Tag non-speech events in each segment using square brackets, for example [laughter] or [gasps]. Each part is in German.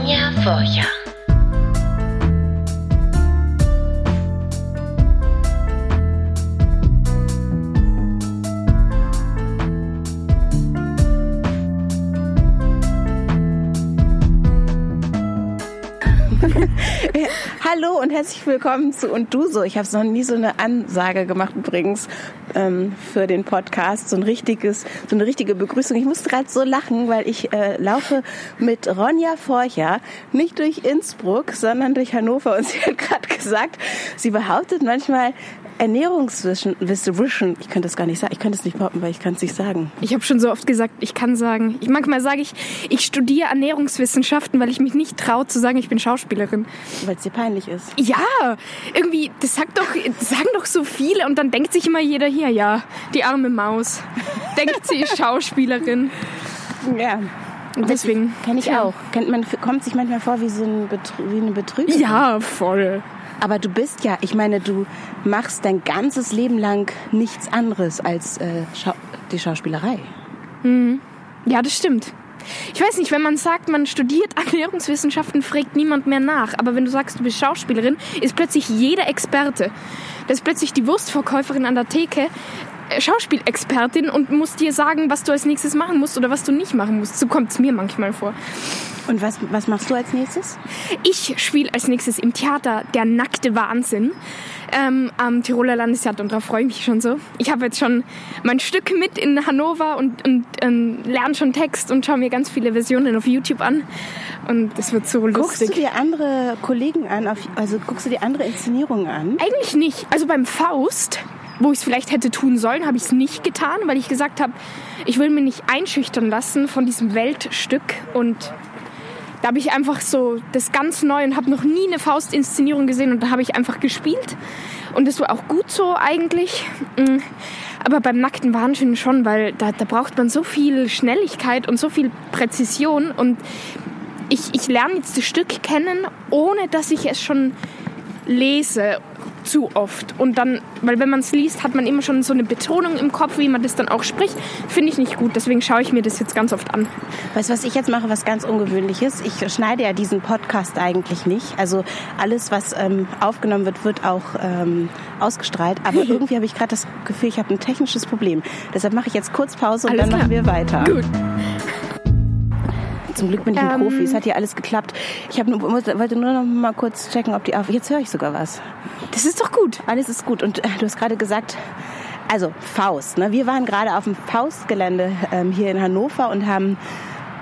Ronja Forcher. Hallo und herzlich willkommen zu Und Du so. Ich habe noch nie so eine Ansage gemacht übrigens ähm, für den Podcast. So ein richtiges, so eine richtige Begrüßung. Ich musste gerade so lachen, weil ich äh, laufe mit Ronja Forcher nicht durch Innsbruck, sondern durch Hannover. Und sie hat gerade [laughs] gesagt, sie behauptet manchmal, Ernährungswissen, ich könnte das gar nicht sagen, ich könnte es nicht behaupten, weil ich kann es nicht sagen. Ich habe schon so oft gesagt, ich kann sagen. Ich, manchmal sage ich, ich studiere Ernährungswissenschaften, weil ich mich nicht traue zu sagen, ich bin Schauspielerin. Weil es dir peinlich ist. Ja, irgendwie, das sagt doch, das sagen doch so viele und dann denkt sich immer jeder hier, ja, die arme Maus. denkt sie ist Schauspielerin. Ja. Und deswegen kenne ich auch. Kennt man kommt sich manchmal vor wie so ein Betrü wie eine Betrügerin. Ja, voll. Aber du bist ja, ich meine, du machst dein ganzes Leben lang nichts anderes als äh, Schau die Schauspielerei. Mhm. Ja, das stimmt. Ich weiß nicht, wenn man sagt, man studiert [laughs] Ernährungswissenschaften, fragt niemand mehr nach. Aber wenn du sagst, du bist Schauspielerin, ist plötzlich jeder Experte. Da ist plötzlich die Wurstverkäuferin an der Theke äh, Schauspielexpertin und muss dir sagen, was du als nächstes machen musst oder was du nicht machen musst. So kommt es mir manchmal vor. Und was, was machst du als nächstes? Ich spiele als nächstes im Theater Der nackte Wahnsinn ähm, am Tiroler Landestheater und darauf freue ich mich schon so. Ich habe jetzt schon mein Stück mit in Hannover und, und ähm, lerne schon Text und schaue mir ganz viele Versionen auf YouTube an. Und das wird so lustig. Guckst du dir andere Kollegen an, auf, also guckst du dir andere Inszenierungen an? Eigentlich nicht. Also beim Faust wo ich es vielleicht hätte tun sollen, habe ich es nicht getan, weil ich gesagt habe, ich will mich nicht einschüchtern lassen von diesem Weltstück und da habe ich einfach so das ganz neu und habe noch nie eine Faust-Inszenierung gesehen und da habe ich einfach gespielt. Und das war auch gut so eigentlich. Mm. Aber beim nackten Wahnsinn schon, weil da, da braucht man so viel Schnelligkeit und so viel Präzision. Und ich, ich lerne jetzt das Stück kennen, ohne dass ich es schon lese zu oft. Und dann, weil wenn man es liest, hat man immer schon so eine Betonung im Kopf, wie man das dann auch spricht. Finde ich nicht gut. Deswegen schaue ich mir das jetzt ganz oft an. Weißt du, was ich jetzt mache, was ganz ungewöhnliches? Ich schneide ja diesen Podcast eigentlich nicht. Also alles, was ähm, aufgenommen wird, wird auch ähm, ausgestrahlt. Aber [laughs] irgendwie habe ich gerade das Gefühl, ich habe ein technisches Problem. Deshalb mache ich jetzt kurz Pause und Alles dann klar. machen wir weiter. Gut. Zum Glück bin ich ein ähm, Profi. Es hat hier alles geklappt. Ich hab, wollte nur noch mal kurz checken, ob die auf. Jetzt höre ich sogar was. Das ist doch gut. Alles ist gut. Und äh, du hast gerade gesagt, also Faust. Ne? Wir waren gerade auf dem Faustgelände ähm, hier in Hannover und haben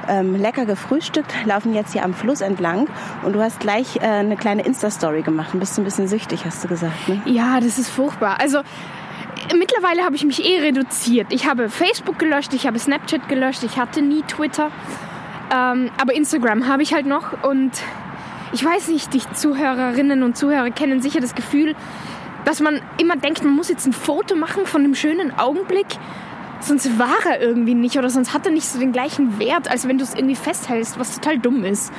ähm, lecker gefrühstückt, laufen jetzt hier am Fluss entlang und du hast gleich äh, eine kleine Insta-Story gemacht und bist ein bisschen süchtig, hast du gesagt. Ne? Ja, das ist furchtbar. Also mittlerweile habe ich mich eh reduziert. Ich habe Facebook gelöscht, ich habe Snapchat gelöscht, ich hatte nie Twitter. Ähm, aber Instagram habe ich halt noch und ich weiß nicht, die Zuhörerinnen und Zuhörer kennen sicher das Gefühl, dass man immer denkt, man muss jetzt ein Foto machen von einem schönen Augenblick, sonst war er irgendwie nicht oder sonst hat er nicht so den gleichen Wert, als wenn du es irgendwie festhältst, was total dumm ist.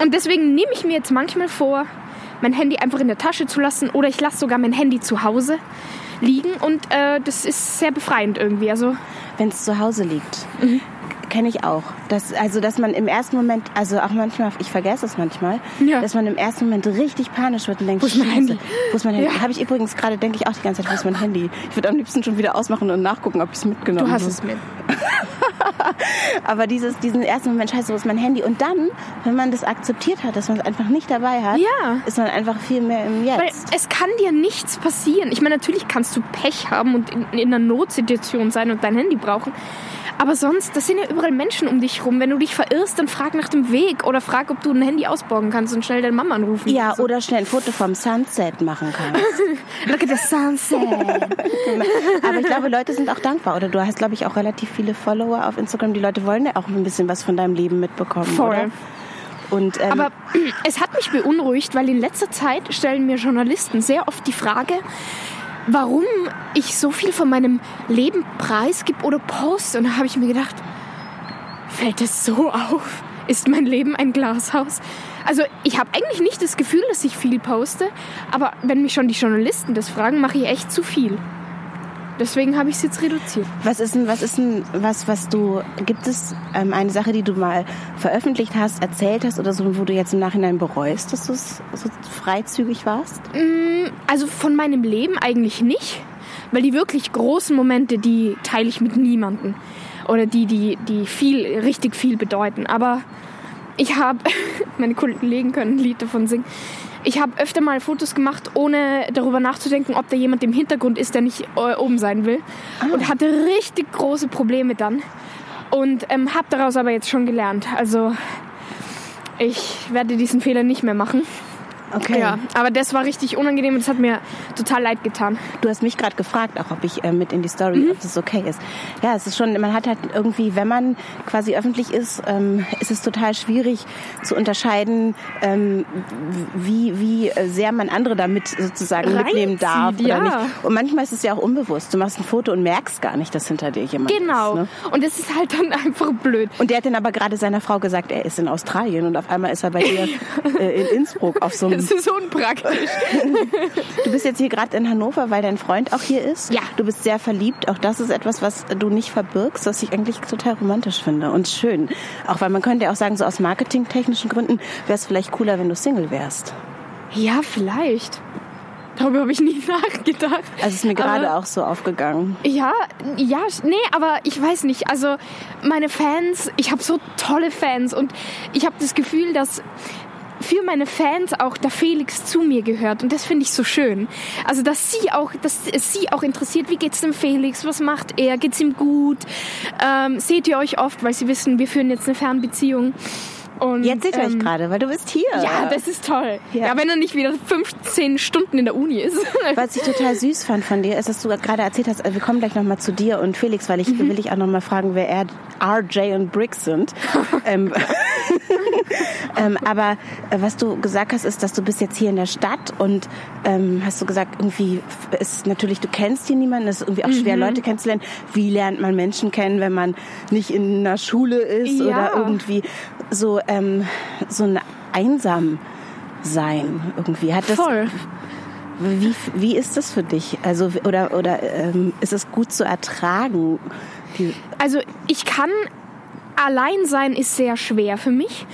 Und deswegen nehme ich mir jetzt manchmal vor, mein Handy einfach in der Tasche zu lassen oder ich lasse sogar mein Handy zu Hause liegen und äh, das ist sehr befreiend irgendwie. Also wenn es zu Hause liegt. Mhm kenne ich auch. Das, also, dass man im ersten Moment, also auch manchmal, ich vergesse es manchmal, ja. dass man im ersten Moment richtig panisch wird und denkt, wo ist mein Handy? Wo ist mein Handy? Ja. Habe ich übrigens gerade, denke ich auch die ganze Zeit, wo ist mein Handy? Ich würde am liebsten schon wieder ausmachen und nachgucken, ob ich es mitgenommen habe. Du hast es mit. [laughs] Aber dieses, diesen ersten Moment, scheiße, wo ist mein Handy? Und dann, wenn man das akzeptiert hat, dass man es einfach nicht dabei hat, ja. ist man einfach viel mehr im Jetzt. Weil es kann dir nichts passieren. Ich meine, natürlich kannst du Pech haben und in, in einer Notsituation sein und dein Handy brauchen. Aber sonst, das sind ja überall Menschen um dich rum. Wenn du dich verirrst, dann frag nach dem Weg oder frag, ob du ein Handy ausborgen kannst und schnell deine Mama anrufen. Ja, also. oder schnell ein Foto vom Sunset machen kannst. [laughs] Look at the sunset. [laughs] Aber ich glaube, Leute sind auch dankbar. Oder du hast, glaube ich, auch relativ viele Follower auf Instagram. Die Leute wollen ja auch ein bisschen was von deinem Leben mitbekommen. Voll. Oder? Und, ähm, Aber [clears throat] es hat mich beunruhigt, weil in letzter Zeit stellen mir Journalisten sehr oft die Frage, warum ich so viel von meinem Leben preisgib oder poste. Und da habe ich mir gedacht, fällt es so auf? Ist mein Leben ein Glashaus? Also ich habe eigentlich nicht das Gefühl, dass ich viel poste, aber wenn mich schon die Journalisten das fragen, mache ich echt zu viel. Deswegen habe ich es jetzt reduziert. Was ist denn, was ist denn, was, was du, gibt es ähm, eine Sache, die du mal veröffentlicht hast, erzählt hast oder so, wo du jetzt im Nachhinein bereust, dass du so freizügig warst? Also von meinem Leben eigentlich nicht, weil die wirklich großen Momente, die teile ich mit niemandem. Oder die, die, die viel, richtig viel bedeuten. Aber ich habe, [laughs] meine Kollegen können ein Lied davon singen, ich habe öfter mal Fotos gemacht, ohne darüber nachzudenken, ob da jemand im Hintergrund ist, der nicht äh, oben sein will. Und hatte richtig große Probleme dann. Und ähm, habe daraus aber jetzt schon gelernt. Also ich werde diesen Fehler nicht mehr machen. Okay. Ja, aber das war richtig unangenehm und das hat mir total leid getan. Du hast mich gerade gefragt, auch ob ich äh, mit in die Story, ob das okay ist. Ja, es ist schon, man hat halt irgendwie, wenn man quasi öffentlich ist, ähm, ist es total schwierig zu unterscheiden, ähm, wie, wie sehr man andere damit sozusagen Reinzieht, mitnehmen darf oder ja. nicht. Und manchmal ist es ja auch unbewusst. Du machst ein Foto und merkst gar nicht, dass hinter dir jemand Genau. ist. Ne? Und es ist halt dann [laughs] einfach blöd. Und der hat dann aber gerade seiner Frau gesagt, er ist in Australien und auf einmal ist er bei dir [laughs] äh, in Innsbruck auf so einem Das ist unpraktisch. [laughs] Du bist jetzt hier gerade in Hannover, weil dein Freund auch hier ist. Ja. Du bist sehr verliebt. Auch das ist etwas, was du nicht verbirgst, was ich eigentlich total romantisch finde und schön. Auch weil man könnte ja auch sagen, so aus marketingtechnischen Gründen wäre es vielleicht cooler, wenn du Single wärst. Ja, vielleicht. Darüber habe ich nie [laughs] nachgedacht. Also ist mir gerade Aber- auch so aufgegangen. Ja, ja, nee, aber ich weiß nicht. Also meine Fans, ich habe so tolle Fans und ich habe das Gefühl, dass für meine Fans auch der Felix zu mir gehört. Und das finde ich so schön. Also dass sie auch, dass es sie auch interessiert, wie geht's dem Felix, was macht er, geht's ihm gut, ähm, seht ihr euch oft, weil sie wissen, wir führen jetzt eine Fernbeziehung. Und, Jetzt seht ihr euch ähm, gerade, weil du bist hier. Ja, das ist toll. Ja. Ja. wenn er nicht wieder 15 Stunden in der Uni ist. [laughs] Was ich total süß fand von dir, ist, dass du gerade erzählt hast, wir kommen gleich nochmal zu dir und Felix, weil ich Mhm. will ich auch nochmal fragen, wer er, RJ und Briggs sind. [laughs] ähm, [laughs] ähm, aber äh, was du gesagt hast, ist, dass du bist jetzt hier in der Stadt und ähm, hast du gesagt, irgendwie ist natürlich, du kennst hier niemanden, es ist irgendwie auch Mhm. schwer, Leute kennenzulernen. Wie lernt man Menschen kennen, wenn man nicht in einer Schule ist Ja. oder irgendwie so, ähm, so ein einsam sein irgendwie? Hat das, Voll. wie, wie ist das für dich? Also oder oder ähm, ist es gut zu ertragen? Also ich kann allein sein ist sehr schwer für mich,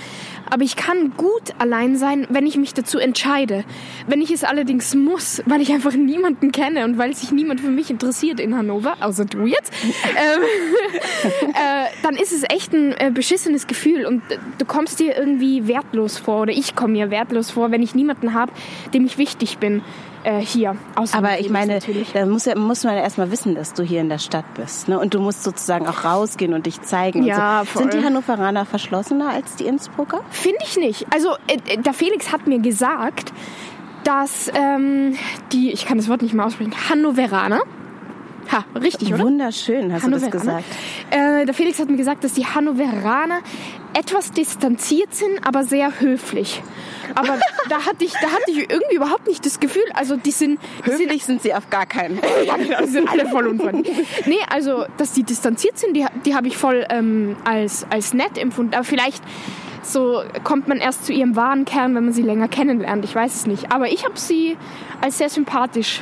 aber ich kann gut allein sein, wenn ich mich dazu entscheide. Wenn ich es allerdings muss, weil ich einfach niemanden kenne und weil sich niemand für mich interessiert in Hannover, außer du jetzt, [laughs] ähm, [laughs] äh, dann ist es echt ein äh, beschissenes Gefühl und äh, du kommst dir irgendwie wertlos vor oder ich komme mir wertlos vor, wenn ich niemanden habe, dem ich wichtig bin äh, hier. Außer aber ich meine, natürlich. da muss, ja, muss man ja erstmal wissen, dass du hier in der Stadt bist. Ne? Und du musst sozusagen auch rausgehen und dich zeigen. Ja, so. Sind die Hannoveraner verschlossener als die Innsbrucker? Finde ich nicht. Also äh, der Felix hat mir gesagt, dass ähm, die, ich kann das Wort nicht mehr aussprechen, Hannoveraner. Ha, richtig, oder? Wunderschön, hast du das gesagt. Äh, der Felix hat mir gesagt, dass die Hannoveraner etwas distanziert sind, aber sehr höflich. Aber [laughs] da hatte ich, da hatte ich irgendwie überhaupt nicht das Gefühl, also die sind, die sind Höflich sind sie auf gar keinen Fall. [laughs] ja, genau, die sind alle voll unfreundlich. Nee, also, dass die distanziert sind, die, die habe ich voll ähm, als, als nett empfunden. Aber vielleicht so kommt man erst zu ihrem wahren Kern, wenn man sie länger kennenlernt. Ich weiß es nicht. Aber ich habe sie als sehr sympathisch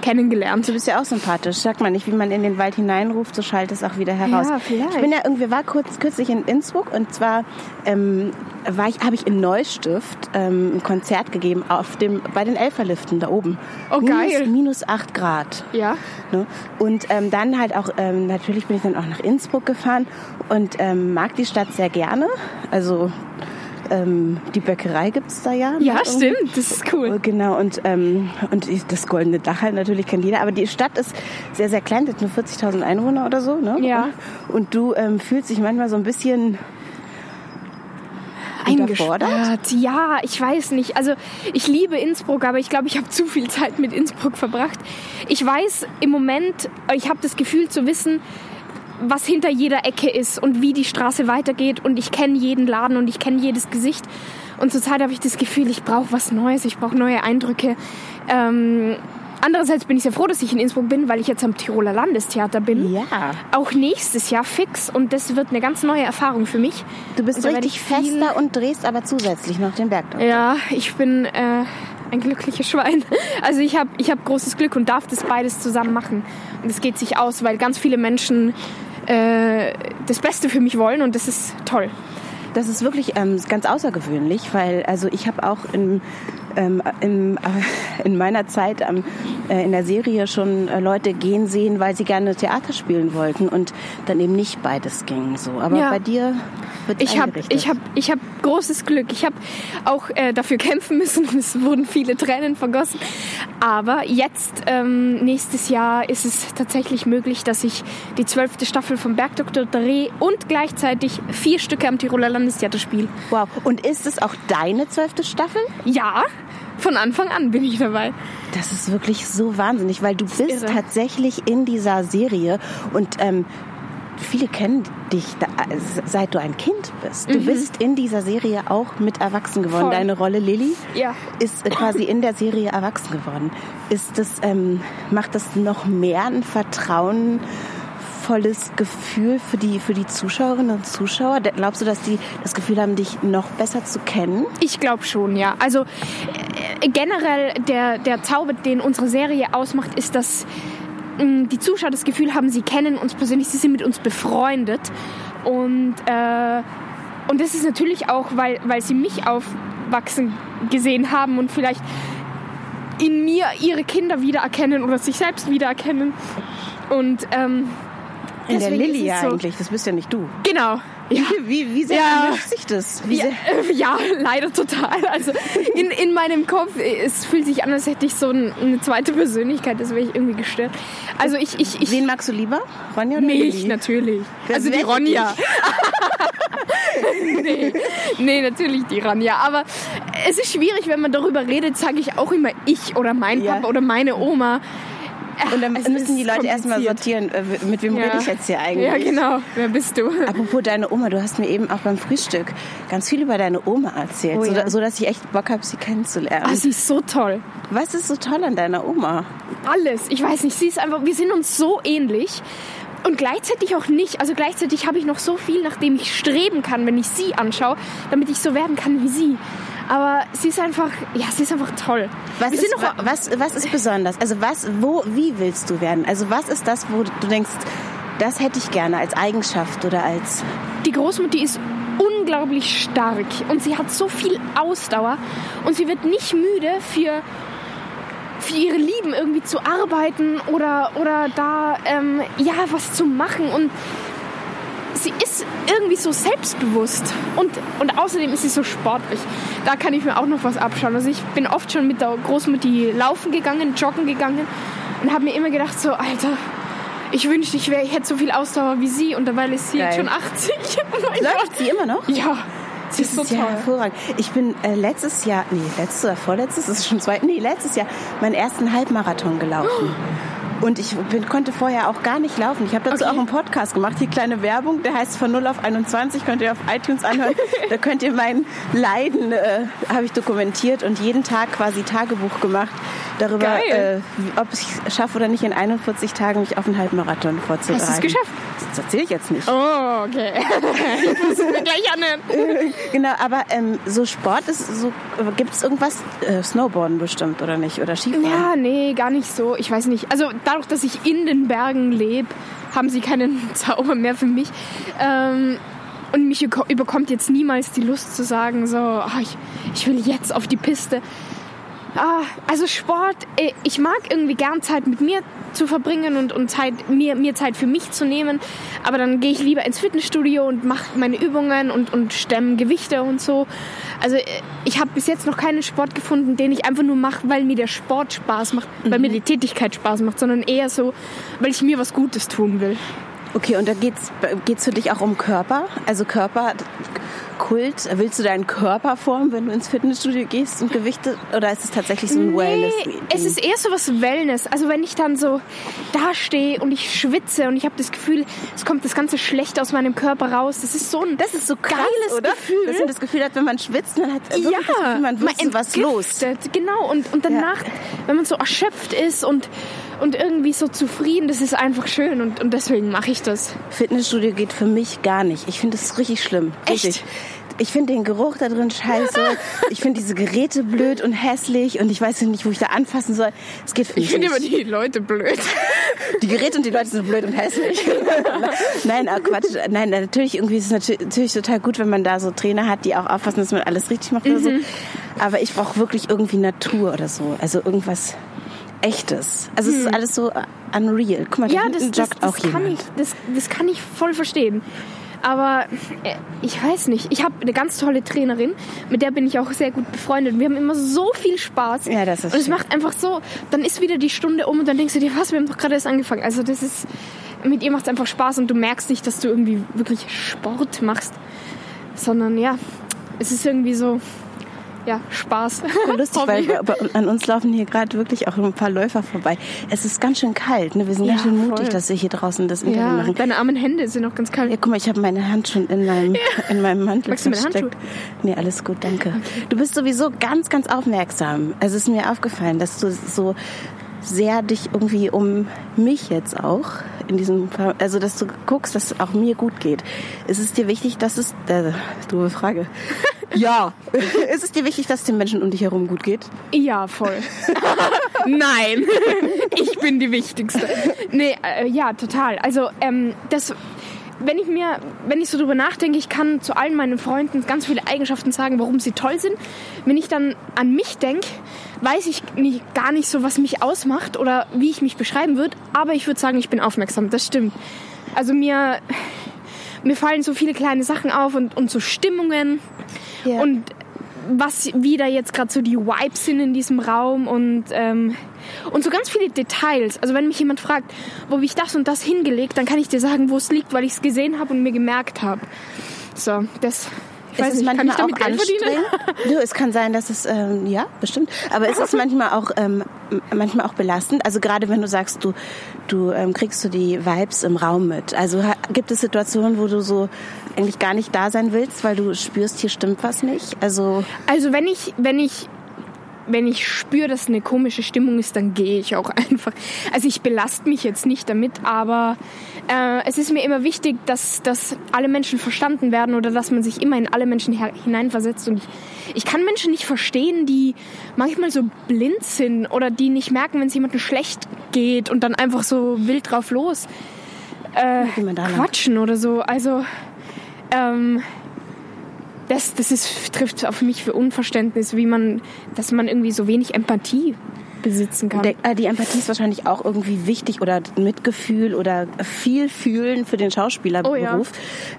kennengelernt. Du bist ja auch sympathisch. Sagt man nicht, wie man in den Wald hineinruft, so schallt es auch wieder heraus. Ja, vielleicht. Ich bin ja irgendwie war kurz kürzlich in Innsbruck und zwar ähm, war ich habe ich in Neustift ähm, ein Konzert gegeben auf dem bei den Elferliften da oben. Oh, geil. Minus, minus acht Grad. Ja. Ne? Und ähm, dann halt auch, ähm, natürlich bin ich dann auch nach Innsbruck gefahren und ähm, mag die Stadt sehr gerne. Also ähm, die Bäckerei gibt's da ja. Ja, irgendwie. stimmt. Das ist cool. Genau, und, ähm, und das Goldene Dach halt natürlich kennt jeder. Aber die Stadt ist sehr, sehr klein, die hat nur 40.000 Einwohner oder so. Ne? Ja. Und du ähm, fühlst dich manchmal so ein bisschen. Eingesperrt. Ja, ich weiß nicht. Also ich liebe Innsbruck, aber ich glaube, ich habe zu viel Zeit mit Innsbruck verbracht. Ich weiß im Moment, ich habe das Gefühl zu wissen, was hinter jeder Ecke ist und wie die Straße weitergeht und ich kenne jeden Laden und ich kenne jedes Gesicht. Und zurzeit habe ich das Gefühl, ich brauche was Neues, ich brauche neue Eindrücke. Ähm, andererseits bin ich sehr froh, dass ich in Innsbruck bin, weil ich jetzt am Tiroler Landestheater bin. Ja. Auch nächstes Jahr fix und das wird eine ganz neue Erfahrung für mich. Du bist richtig fester und drehst aber zusätzlich noch den Berg. Ja, ich bin äh, ein glückliches Schwein. [laughs] Also ich habe ich hab großes Glück und darf das beides zusammen machen. Und es geht sich aus, weil ganz viele Menschen äh, das Beste für mich wollen und das ist toll. Das ist wirklich ähm, ganz außergewöhnlich, weil also ich habe auch in, ähm, in, äh, in meiner Zeit ähm, äh, in der Serie schon äh, Leute gehen sehen, weil sie gerne Theater spielen wollten und dann eben nicht beides ging so. Aber Ja. bei dir wird Ich habe ich hab, ich hab großes Glück. Ich habe auch äh, dafür kämpfen müssen und es wurden viele Tränen vergossen. Aber jetzt, ähm, nächstes Jahr, ist es tatsächlich möglich, dass ich die zwölfte Staffel vom Bergdoktor drehe und gleichzeitig vier Stücke am Tiroler Landestheater spiele. Wow. Und ist es auch deine zwölfte Staffel? Ja, von Anfang an bin ich dabei. Das ist wirklich so wahnsinnig, weil du bist tatsächlich in dieser Serie und ähm, viele kennen dich, da, seit du ein Kind bist. Du bist in dieser Serie auch mit erwachsen geworden. Mhm. Voll. Deine Rolle Lilly Ja. ist äh, quasi in der Serie erwachsen geworden. Ist das, ähm, macht das noch mehr ein vertrauenvolles Gefühl für die, für die Zuschauerinnen und Zuschauer? Glaubst du, dass die das Gefühl haben, dich noch besser zu kennen? Ich glaube schon, ja. Also äh, generell der, der Zauber, den unsere Serie ausmacht, ist, dass mh, die Zuschauer das Gefühl haben, sie kennen uns persönlich, sie sind mit uns befreundet. Und, äh, und das ist natürlich auch, weil, weil sie mich aufwachsen gesehen haben und vielleicht in mir ihre Kinder wiedererkennen oder sich selbst wiedererkennen. Und ähm, In der Lilly ja so- eigentlich, das bist ja nicht du. Genau. Ja. Wie, wie sehr Ja. sich das? Ja, äh, [laughs] ja, leider total. Also in, in meinem Kopf, es fühlt sich an, als hätte ich so ein, eine zweite Persönlichkeit, das wäre ich irgendwie gestört. Also ich, ich, ich Wen magst du lieber? Ronja oder mich Lilly? natürlich. Wer- Also die Ronja. [laughs] nee, nee, natürlich die Ronja. Aber es ist schwierig, wenn man darüber redet, sage ich auch immer ich oder mein. Papa oder meine Oma. [laughs] Und dann müssen die Leute erstmal sortieren, äh, mit wem Ja. rede ich jetzt hier eigentlich? Ja, genau. Wer bist du? Apropos deine Oma, du hast mir eben auch beim Frühstück ganz viel über deine Oma erzählt, Oh so, ja. so dass ich echt Bock habe, sie kennenzulernen. Ah, sie ist so toll. Was ist so toll an deiner Oma? alles. Ich weiß nicht, sie ist einfach, wir sind uns so ähnlich. Und gleichzeitig auch nicht. Also gleichzeitig habe ich noch so viel, nach dem ich streben kann, wenn ich sie anschaue, damit ich so werden kann wie sie. Aber sie ist einfach, ja, sie ist einfach toll. Was ist, noch, wa- was, was ist besonders? Also was, wo, wie willst du werden? Also was ist das, wo du denkst, das hätte ich gerne als Eigenschaft oder als... die Großmutter ist unglaublich stark und sie hat so viel Ausdauer und sie wird nicht müde für für ihre Lieben irgendwie zu arbeiten oder oder da ähm, ja was zu machen und sie ist irgendwie so selbstbewusst und und außerdem ist sie so sportlich. Da kann ich mir auch noch was abschauen. Also ich bin oft schon mit der Großmutter laufen gegangen, joggen gegangen und habe mir immer gedacht so Alter ich wünschte, ich, wär, ich hätte so viel Ausdauer wie sie und dabei ist sie jetzt Geil. schon 80. [laughs] Oh mein Läuft Gott. sie immer noch? Ja, sie ist so ist ja toll. hervorragend. Ich bin äh, letztes Jahr, nee, letztes oder vorletztes, das ist schon zwei, nee, letztes Jahr meinen ersten Halbmarathon gelaufen. [gasps] Und ich bin, konnte vorher auch gar nicht laufen. Ich habe dazu Okay. auch einen Podcast gemacht, hier kleine Werbung, der heißt von 0 auf 21, könnt ihr auf iTunes anhören. [laughs] da könnt ihr mein Leiden, äh, habe ich dokumentiert und jeden Tag quasi Tagebuch gemacht darüber, äh, ob ich es schaffe oder nicht, in 41 Tagen mich auf einen Halbmarathon vorzubereiten. Hast du es geschafft? Das erzähle ich jetzt nicht. Oh, okay. [laughs] es mir gleich anhören. [laughs] Genau, aber ähm, so Sport ist so, gibt es irgendwas, äh, Snowboarden bestimmt oder nicht? Oder Skifahren? Ja, nee, gar nicht so. Ich weiß nicht. Also dadurch, dass ich in den Bergen lebe, haben sie keinen [laughs] Zauber mehr für mich. Ähm, und mich überko- überkommt jetzt niemals die Lust zu sagen, so, ah, ich, ich will jetzt auf die Piste. Ah, also Sport, äh, ich mag irgendwie gern Zeit mit mir zu verbringen und, und Zeit, mir, mir Zeit für mich zu nehmen. Aber dann gehe ich lieber ins Fitnessstudio und mache meine Übungen und, und stemme Gewichte und so. Also äh, ich habe bis jetzt noch keinen Sport gefunden, den ich einfach nur mache, weil mir der Sport Spaß macht, weil mir die Tätigkeit Spaß macht, sondern eher so, weil ich mir was Gutes tun will. Okay, und da geht's geht's für dich auch um Körper? Also Körperkult? Willst du deinen Körper formen, wenn du ins Fitnessstudio gehst und Gewichte? Oder ist es tatsächlich so ein Wellness? Nee, es ist eher so was Wellness. Also wenn ich dann so da stehe und ich schwitze und ich habe das Gefühl, es kommt das ganze Schlechte aus meinem Körper raus. Das ist so ein das ist so krass, geiles oder? Gefühl. Dass man das Gefühl hat, wenn man schwitzt, man hat wirklich das Gefühl, man wüsste was los. Genau. Und, und danach, wenn man so erschöpft ist und, und irgendwie so zufrieden, das ist einfach schön. Und, und deswegen mache ich das. Fitnessstudio geht für mich gar nicht. Ich finde das richtig schlimm. Echt? Ich finde den Geruch da drin scheiße. Ich finde diese Geräte blöd und hässlich und ich weiß nicht, wo ich da anfassen soll. Es geht für mich Ich finde immer die Leute blöd. Die Geräte und die Leute sind blöd und hässlich. [laughs] Nein, ah, Quatsch. Nein, natürlich irgendwie ist es natürlich, total gut, wenn man da so Trainer hat, die auch aufpassen, dass man alles richtig macht oder so. Aber ich brauche wirklich irgendwie Natur oder so. Also irgendwas Echtes. Also es ist alles so unreal. Guck mal, da Ja, das, das, das, auch kann jemand. ich, das, das kann ich voll verstehen. Aber äh, ich weiß nicht. Ich habe eine ganz tolle Trainerin, mit der bin ich auch sehr gut befreundet. Wir haben immer so viel Spaß. Ja, das ist Und es macht einfach so, dann ist wieder die Stunde um und dann denkst du dir, was, wir haben doch gerade erst angefangen. Also das ist, mit ihr macht es einfach Spaß und du merkst nicht, dass du irgendwie wirklich Sport machst. Sondern ja, es ist irgendwie so, ja, Spaß. Voll lustig, weil an uns laufen hier gerade wirklich auch ein paar Läufer vorbei. Es ist ganz schön kalt. Ne? Wir sind ganz Ja, schön mutig, voll. dass wir hier draußen das Interview Ja, machen. deine armen Hände sind auch ganz kalt. Ja, guck mal, ich habe meine Hand schon in meinem, in meinem Mantel Magst du meine versteckt. Nee, alles gut, danke. Du bist sowieso ganz, ganz aufmerksam. Also es ist mir aufgefallen, dass du so sehr dich irgendwie um mich jetzt auch in diesem also dass du guckst, dass es auch mir gut geht. Ist es dir wichtig, dass es, äh, doofe Frage. [laughs] ja. [laughs] ist es dir wichtig, dass es den Menschen um dich herum gut geht? Ja, voll. [laughs] Nein, ich bin die Wichtigste. Nee, äh, ja, total. Also, ähm, das, wenn ich mir, wenn ich so drüber nachdenke, ich kann zu allen meinen Freunden ganz viele Eigenschaften sagen, warum sie toll sind. Wenn ich dann an mich denke, weiß ich nicht, gar nicht so, was mich ausmacht oder wie ich mich beschreiben würde. Aber ich würde sagen, ich bin aufmerksam. Das stimmt. Also mir, mir fallen so viele kleine Sachen auf und, und so Stimmungen Ja. und was wie da jetzt gerade so die Vibes sind in diesem Raum und ähm, und so ganz viele Details. Also wenn mich jemand fragt, wo habe ich das und das hingelegt, dann kann ich dir sagen, wo es liegt, weil ich es gesehen habe und mir gemerkt habe. So, das ich weiß ist es nicht, kann manchmal auch anstrengend? [laughs] Du, es kann sein, dass es, ähm, ja, bestimmt. Aber es ist manchmal auch, ähm, manchmal auch belastend. Also gerade wenn du sagst, du, du ähm, kriegst du die Vibes im Raum mit. Also gibt es Situationen, wo du so eigentlich gar nicht da sein willst, weil du spürst, hier stimmt was nicht? Also Also wenn ich, wenn ich, wenn ich spüre, dass eine komische Stimmung ist, dann gehe ich auch [laughs] einfach. Also ich belaste mich jetzt nicht damit, aber äh, es ist mir immer wichtig, dass, dass alle Menschen verstanden werden oder dass man sich immer in alle Menschen hineinversetzt. Und ich, ich kann Menschen nicht verstehen, die manchmal so blind sind oder die nicht merken, wenn es jemandem schlecht geht und dann einfach so wild drauf los lang- quatschen oder so. Also ähm, das, das ist, trifft auf mich für Unverständnis, wie man, dass man irgendwie so wenig Empathie besitzen kann. Der, äh, die Empathie ist wahrscheinlich auch irgendwie wichtig oder Mitgefühl oder viel Fühlen für den Schauspielerberuf.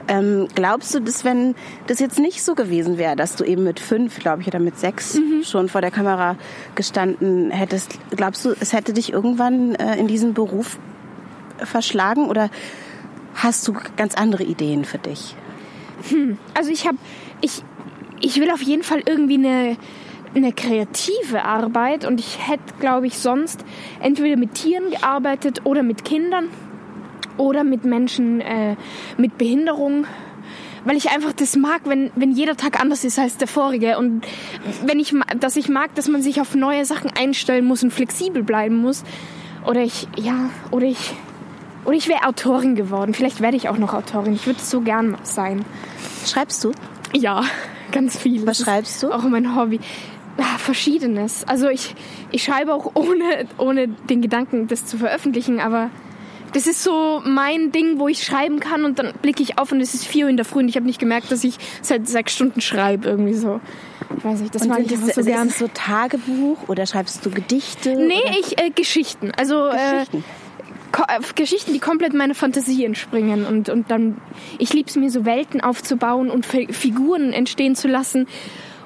Ähm, glaubst du, dass wenn das jetzt nicht so gewesen wäre, dass du eben mit fünf, glaube ich, oder mit sechs schon vor der Kamera gestanden hättest, glaubst du, es hätte dich irgendwann äh, in diesen Beruf verschlagen oder hast du ganz andere Ideen für dich? Also ich habe, ich, ich will auf jeden Fall irgendwie eine, eine kreative Arbeit und ich hätte, glaube ich, sonst entweder mit Tieren gearbeitet oder mit Kindern oder mit Menschen äh, mit Behinderung. Weil ich einfach das mag, wenn, wenn jeder Tag anders ist als der vorige. Und wenn ich, dass ich mag, dass man sich auf neue Sachen einstellen muss und flexibel bleiben muss. Oder ich, ja, oder ich, oder ich wäre Autorin geworden. Vielleicht werde ich auch noch Autorin. Ich würde so gern sein. Schreibst du? Ja, ganz viel. Was Das schreibst du? Auch mein Hobby. Ah, Verschiedenes. Also ich, ich schreibe auch ohne, ohne den Gedanken, das zu veröffentlichen, aber das ist so mein Ding, wo ich schreiben kann und dann blicke ich auf und es ist vier Uhr in der Früh und ich habe nicht gemerkt, dass ich seit sechs Stunden schreibe irgendwie so. Ich weiß nicht, das mag ich einfach so gern. ist so Tagebuch oder schreibst du Gedichte? Nee, oder? ich äh, Geschichten. Also äh, Geschichten. Äh, Geschichten, die komplett meiner Fantasie entspringen und, und dann, ich liebe es mir so Welten aufzubauen und Fi- Figuren entstehen zu lassen.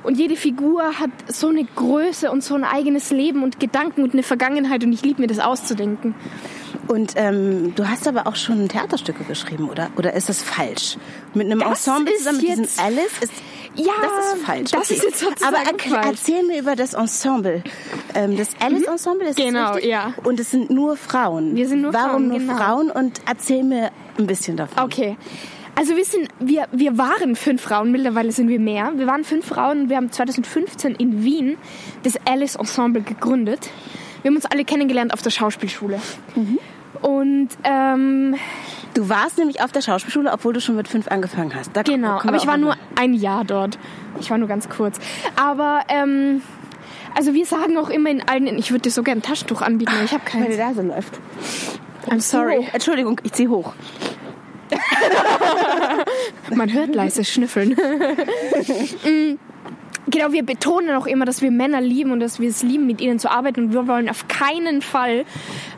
Und jede Figur hat so eine Größe und so ein eigenes Leben und Gedanken und eine Vergangenheit und ich liebe mir das auszudenken. Und ähm, du hast aber auch schon Theaterstücke geschrieben, oder? Oder ist das falsch? Mit einem Das Ensemble zusammen mit diesem Alice ist Ja, das ist falsch. das ist jetzt sozusagen Aber falsch. erzähl mir über das Ensemble. Ähm, das Alice Ensemble ist das Genau, richtig? ja. Und es sind nur Frauen. Wir sind nur Warum Frauen, nur genau. Frauen? Und erzähl mir ein bisschen davon. Okay. Also wir sind, wir, wir waren fünf Frauen, mittlerweile sind wir mehr. Wir waren fünf Frauen und wir haben 2015 in Wien das Alice Ensemble gegründet. Wir haben uns alle kennengelernt auf der Schauspielschule. Und ähm, Du warst nämlich auf der Schauspielschule, obwohl du schon mit fünf angefangen hast. Da genau, aber ich war nur ein Jahr dort. Ich war nur ganz kurz. Aber ähm, also wir sagen auch immer in allen, ich würde dir so gerne ein Taschentuch anbieten, aber ich habe keins. Meine Nase läuft. I'm sorry. Entschuldigung, ich ziehe hoch. [laughs] Man hört leise Schnüffeln. [laughs] [laughs] Genau, wir betonen auch immer, dass wir Männer lieben und dass wir es lieben, mit ihnen zu arbeiten. Und wir wollen auf keinen Fall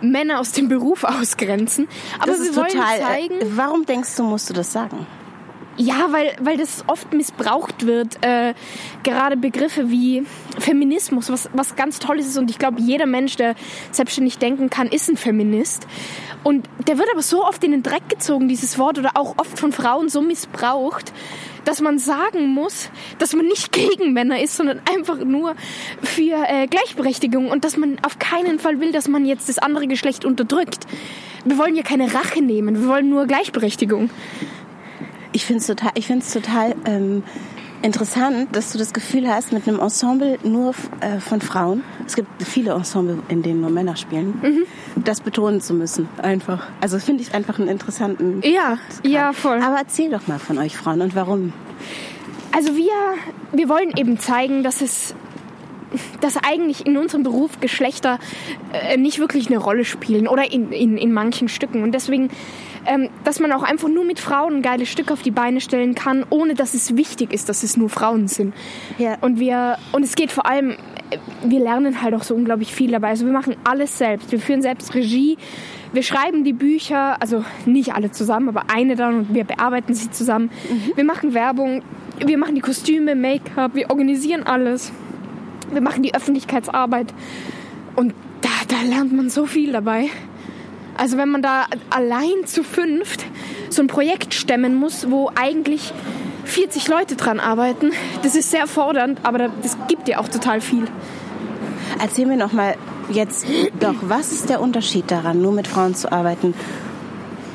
Männer aus dem Beruf [laughs] ausgrenzen. Aber Das wir wollen total. zeigen. Äh, warum denkst du, musst du das sagen? Ja, weil, weil das oft missbraucht wird. Äh, gerade Begriffe wie Feminismus, was, was ganz Tolles ist. Und ich glaube, jeder Mensch, der selbstständig denken kann, ist ein Feminist. Und der wird aber so oft in den Dreck gezogen, dieses Wort, oder auch oft von Frauen so missbraucht, dass man sagen muss, dass man nicht [laughs] gegen Männer ist, sondern einfach nur für äh, Gleichberechtigung und dass man auf keinen Fall will, dass man jetzt das andere Geschlecht unterdrückt. Wir wollen ja keine Rache nehmen, wir wollen nur Gleichberechtigung. Ich finde es total, ich find's total ähm, interessant, dass du das Gefühl hast, mit einem Ensemble nur äh, von Frauen, es gibt viele Ensemble, in denen nur Männer spielen, Mhm. das betonen zu müssen. Einfach. Also finde ich einfach einen interessanten. Ja, ja, voll. Aber erzähl doch mal von euch Frauen und warum. Also wir, wir wollen eben zeigen, dass es dass eigentlich in unserem Beruf Geschlechter äh, nicht wirklich eine Rolle spielen oder in, in, in manchen Stücken. Und deswegen, ähm, dass man auch einfach nur mit Frauen ein geiles Stück auf die Beine stellen kann, ohne dass es wichtig ist, dass es nur Frauen sind. Ja. Und wir, und es geht vor allem, wir lernen halt auch so unglaublich viel dabei. Also wir machen alles selbst. Wir führen selbst Regie. Wir schreiben die Bücher, also nicht alle zusammen, aber eine dann und wir bearbeiten sie zusammen. Wir machen Werbung, wir machen die Kostüme, Make-up, wir organisieren alles. Wir machen die Öffentlichkeitsarbeit und da, da lernt man so viel dabei. Also wenn man da allein zu fünft so ein Projekt stemmen muss, wo eigentlich 40 Leute dran arbeiten, das ist sehr fordernd, aber da- das gibt dir auch total viel. Erzähl mir noch mal jetzt doch, was ist der Unterschied daran, nur mit Frauen zu arbeiten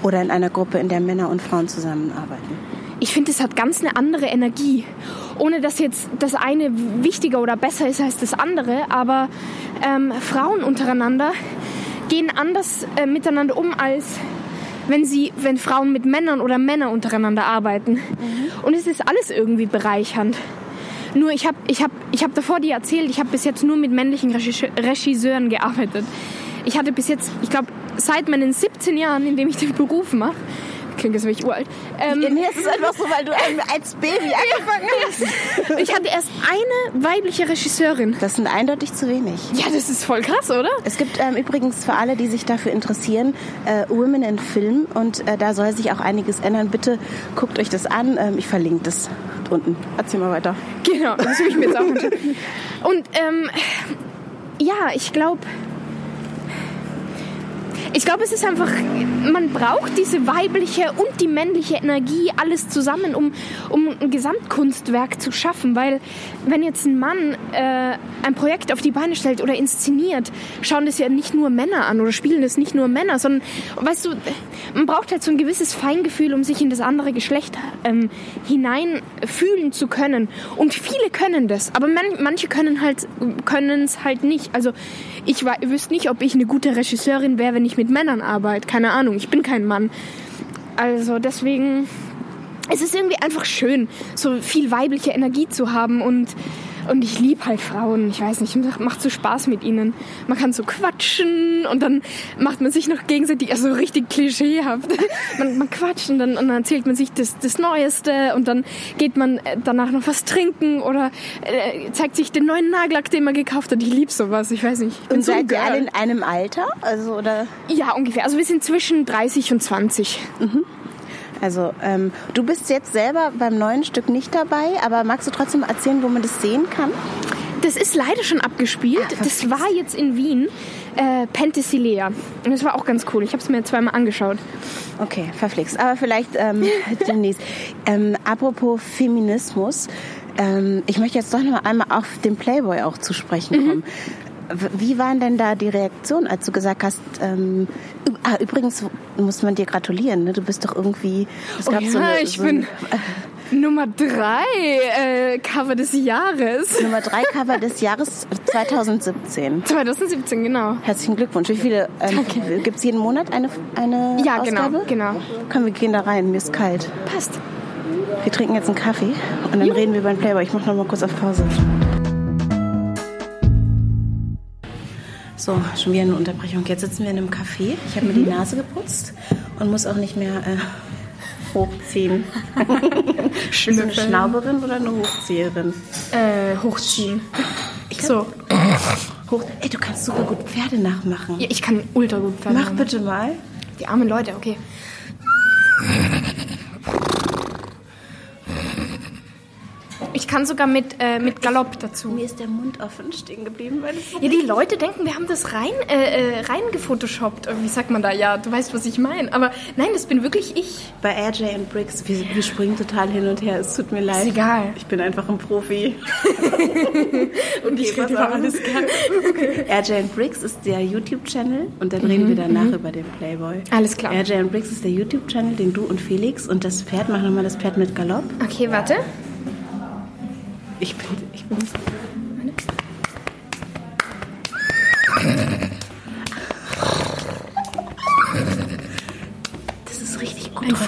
oder in einer Gruppe, in der Männer und Frauen zusammenarbeiten? Ich finde, es hat ganz eine andere Energie. Ohne dass jetzt das eine wichtiger oder besser ist als das andere, aber ähm, Frauen untereinander gehen anders äh, miteinander um als wenn sie, wenn Frauen mit Männern oder Männer untereinander arbeiten. Und es ist alles irgendwie bereichernd. Nur ich habe ich hab, ich hab davor dir erzählt, ich habe bis jetzt nur mit männlichen Regisse- Regisseuren gearbeitet. Ich hatte bis jetzt, ich glaube, seit meinen 17 Jahren, in dem ich den Beruf mache, klingt jetzt wirklich uralt, ähm, Nee, es ist einfach so, weil du als Baby [laughs] angefangen hast. ich hatte erst eine weibliche Regisseurin. Das sind eindeutig zu wenig. Ja, das ist voll krass, oder? Es gibt ähm, übrigens für alle, die sich dafür interessieren, äh, Women in Film und äh, da soll sich auch einiges ändern. Bitte guckt euch das an. Ähm, ich verlinke das unten. Erzähl mal weiter. Genau, das will ich mir jetzt auch. [laughs] Und ähm, ja, ich glaube, ich glaube, es ist einfach, man braucht diese weibliche und die männliche Energie alles zusammen, um, um ein Gesamtkunstwerk zu schaffen. Weil wenn jetzt ein Mann äh, ein Projekt auf die Beine stellt oder inszeniert, schauen das ja nicht nur Männer an oder spielen das nicht nur Männer, sondern, weißt du, man braucht halt so ein gewisses Feingefühl, um sich in das andere Geschlecht ähm, hineinfühlen zu können. Und viele können das, aber man, manche können halt es halt nicht. Also ich wüsste nicht, ob ich eine gute Regisseurin wäre, wenn ich mit Männern arbeite. Keine Ahnung, ich bin kein Mann. Also deswegen es ist irgendwie einfach schön, so viel weibliche Energie zu haben und und ich liebe halt Frauen. Ich weiß nicht, macht- so Spaß mit ihnen. Man kann so quatschen und dann macht man sich noch gegenseitig, also richtig klischeehaft. [laughs] Man, man quatscht und dann, und dann erzählt man sich das, das Neueste und dann geht man äh, danach noch was trinken oder äh, zeigt sich den neuen Nagellack, den man gekauft hat. Ich liebe sowas. Ich weiß nicht. Ich Und so seid ihr alle in einem Alter? Also oder? Ja, ungefähr. Also wir sind zwischen 30 und 20. Also ähm, du bist jetzt selber beim neuen Stück nicht dabei, aber magst du trotzdem erzählen, wo man das sehen kann? Das ist leider schon abgespielt. das war jetzt in Wien. Äh, Penthesilea. Und das war auch ganz cool. Ich habe es mir zweimal angeschaut. Okay, verflixt. Aber vielleicht ähm, [laughs] demnächst. Ähm, apropos Feminismus, ähm, ich möchte jetzt doch noch einmal auf den Playboy auch zu sprechen kommen. W- Wie waren denn da die Reaktionen, als du gesagt hast, ähm, ah, übrigens muss man dir gratulieren, ne? du bist doch irgendwie, es Oh gab so ja, eine, ich so bin [laughs] Nummer drei äh, Cover des Jahres. [laughs] Nummer drei Cover des Jahres 2017. 2017, genau. Herzlichen Glückwunsch. Wie viele ähm, gibt es jeden Monat eine, eine Ja, Ausgabe? genau, genau. Komm, wir gehen da rein, mir ist kalt. Passt. Wir trinken jetzt einen Kaffee und dann reden wir über den Playboy. Ich mache noch mal kurz auf Pause. So, schon wieder eine Unterbrechung. Jetzt sitzen wir in einem Café. Ich habe mir die Nase geputzt und muss auch nicht mehr äh, [laughs] hochziehen. [laughs] Bist du eine. Schnauberin oder eine Hochzieherin? Äh, hochziehen. so. Hoch Ey, du kannst super gut Pferde nachmachen. Ja, ich kann ultra gut Pferde Mach machen. bitte mal. Die armen Leute, okay. Ich kann sogar mit, äh, mit Galopp dazu. Mir ist der Mund offen stehen geblieben, weil Ja, die Leute denken, wir haben das rein, äh, äh, rein gefotoshoppt. Wie sagt man da? Ja, du weißt, was ich meine. Aber nein, das bin wirklich ich. Bei RJ und Briggs, wir, wir springen total hin und her. Es tut mir leid. egal. Ich bin einfach ein Profi. [laughs] Und ich rede über alles gern. [laughs] RJ and Briggs ist der YouTube-Channel und dann reden wir danach über den Playboy. Mhm, Alles klar. RJ and Briggs ist der YouTube-Channel, den du und Felix und das Pferd, mach nochmal das Pferd mit Galopp. Okay, warte. Ich bin, ich bin.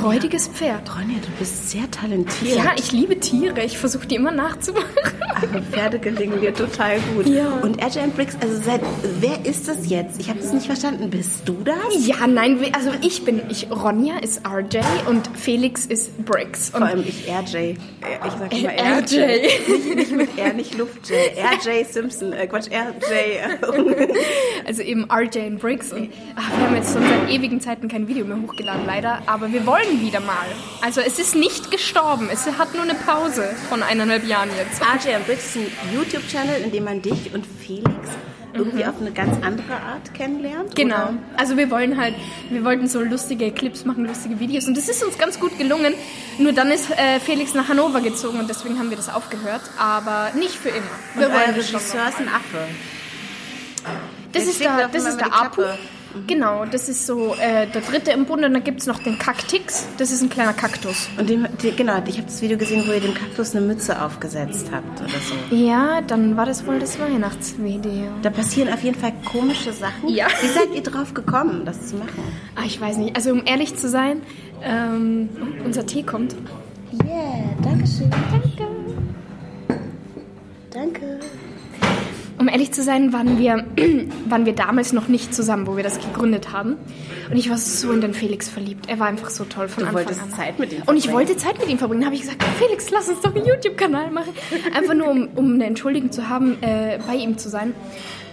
Freudiges Pferd. Ronja, du bist sehr talentiert. Ja, ich liebe Tiere. Ich versuche die immer nachzumachen. Aber Pferde gelingen dir total gut. Ja. Und RJ and Briggs, also seit, wer ist das jetzt? Ich habe das nicht verstanden. Bist du das? Ja, nein, also ich bin, ich, Ronja ist RJ und Felix ist Briggs. Und Vor allem ich RJ. Äh, Ich sag immer Äh, RJ. RJ. Nicht, nicht mit R, nicht Luft-J. [laughs] RJ Simpson. Äh, Quatsch, RJ. [laughs] Also eben RJ und Briggs. Und ach, wir haben jetzt schon seit ewigen Zeiten kein Video mehr hochgeladen, leider. Aber wir wollen wieder mal. Also es ist nicht gestorben. Es hat nur eine Pause von eineinhalb Jahren jetzt. RJ and Briggs ist ein YouTube-Channel, in dem man dich und Felix irgendwie auf eine ganz andere Art kennenlernt. Genau. Oder? Also wir wollen halt, wir wollten so lustige Clips machen, lustige Videos. Und das ist uns ganz gut gelungen. Nur dann ist äh, Felix nach Hannover gezogen und deswegen haben wir das aufgehört. Aber nicht für immer. Wir Und wollen das Regisseur ist ein. Affe. Das Der ist der, das ist der Apu. Genau, das ist so äh, der dritte im Bunde. Und dann gibt es noch den Kaktix. Das ist ein kleiner Kaktus. Und dem, die, genau, ich habe das Video gesehen, wo ihr dem Kaktus eine Mütze aufgesetzt habt oder so. Ja, dann war das wohl das Weihnachtsvideo. Da passieren auf jeden Fall komische Sachen. Ja. Wie seid ihr drauf gekommen, das zu machen? Ah, ich weiß nicht. Also um ehrlich zu sein, ähm, unser Tee kommt. Yeah, danke schön. Danke. Danke. Um ehrlich zu sein, waren wir, [clears throat] waren wir damals noch nicht zusammen, wo wir das gegründet haben. Und ich war so in den Felix verliebt. Er war einfach so toll von Du Anfang wolltest an. Zeit mit ihm Und ich verbringen. wollte Zeit mit ihm verbringen. Da habe ich gesagt, Felix, lass uns doch einen YouTube-Kanal machen. Einfach nur, um, um eine Entschuldigung zu haben, äh, bei ihm zu sein.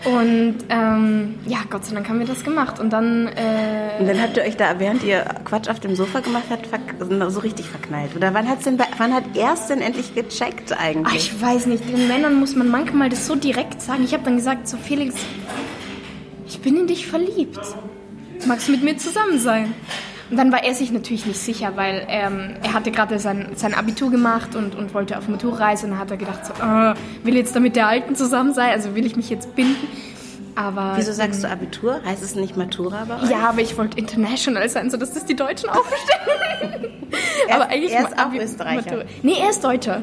Und ähm, ja, Gott sei Dank haben wir das gemacht. Und dann, äh, Und dann habt ihr euch da, während ihr Quatsch auf dem Sofa gemacht habt, so richtig verknallt. Oder wann hat's denn, wann hat er es denn endlich gecheckt ach, eigentlich? ich weiß nicht, den Männern muss man manchmal das so direkt sagen. Ich habe dann gesagt, so Felix, ich bin in dich verliebt. Magst du mit mir zusammen sein? Und dann war er sich natürlich nicht sicher, weil ähm, er hatte gerade sein, sein Abitur gemacht und, und wollte auf Maturreise. Und dann hat er gedacht, so, äh, will jetzt damit der Alten zusammen sein? Also will ich mich jetzt binden? Aber Wieso sagst du Abitur? Heißt es nicht Matura bei euch? ja, aber ich wollte international sein, sodass das die Deutschen auch verstehen. [laughs] Er aber eigentlich er ist auch Abi- Österreicher. Matura- Nee, er ist Deutscher.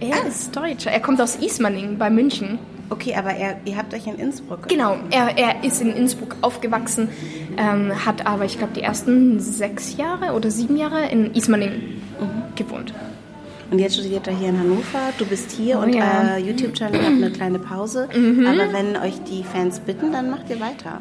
Er ist Deutscher. Er kommt aus Ismaning bei München. Okay, aber er, ihr habt euch in Innsbruck. Genau, er, er ist in Innsbruck aufgewachsen, ähm, hat aber, ich glaube, die ersten sechs Jahre oder sieben Jahre in Ismaning gewohnt. Und jetzt studiert er hier in Hannover. Du bist hier Oh und ja. Mhm. äh, YouTube-Channel hat eine kleine Pause. Aber wenn euch die Fans bitten, dann macht ihr weiter.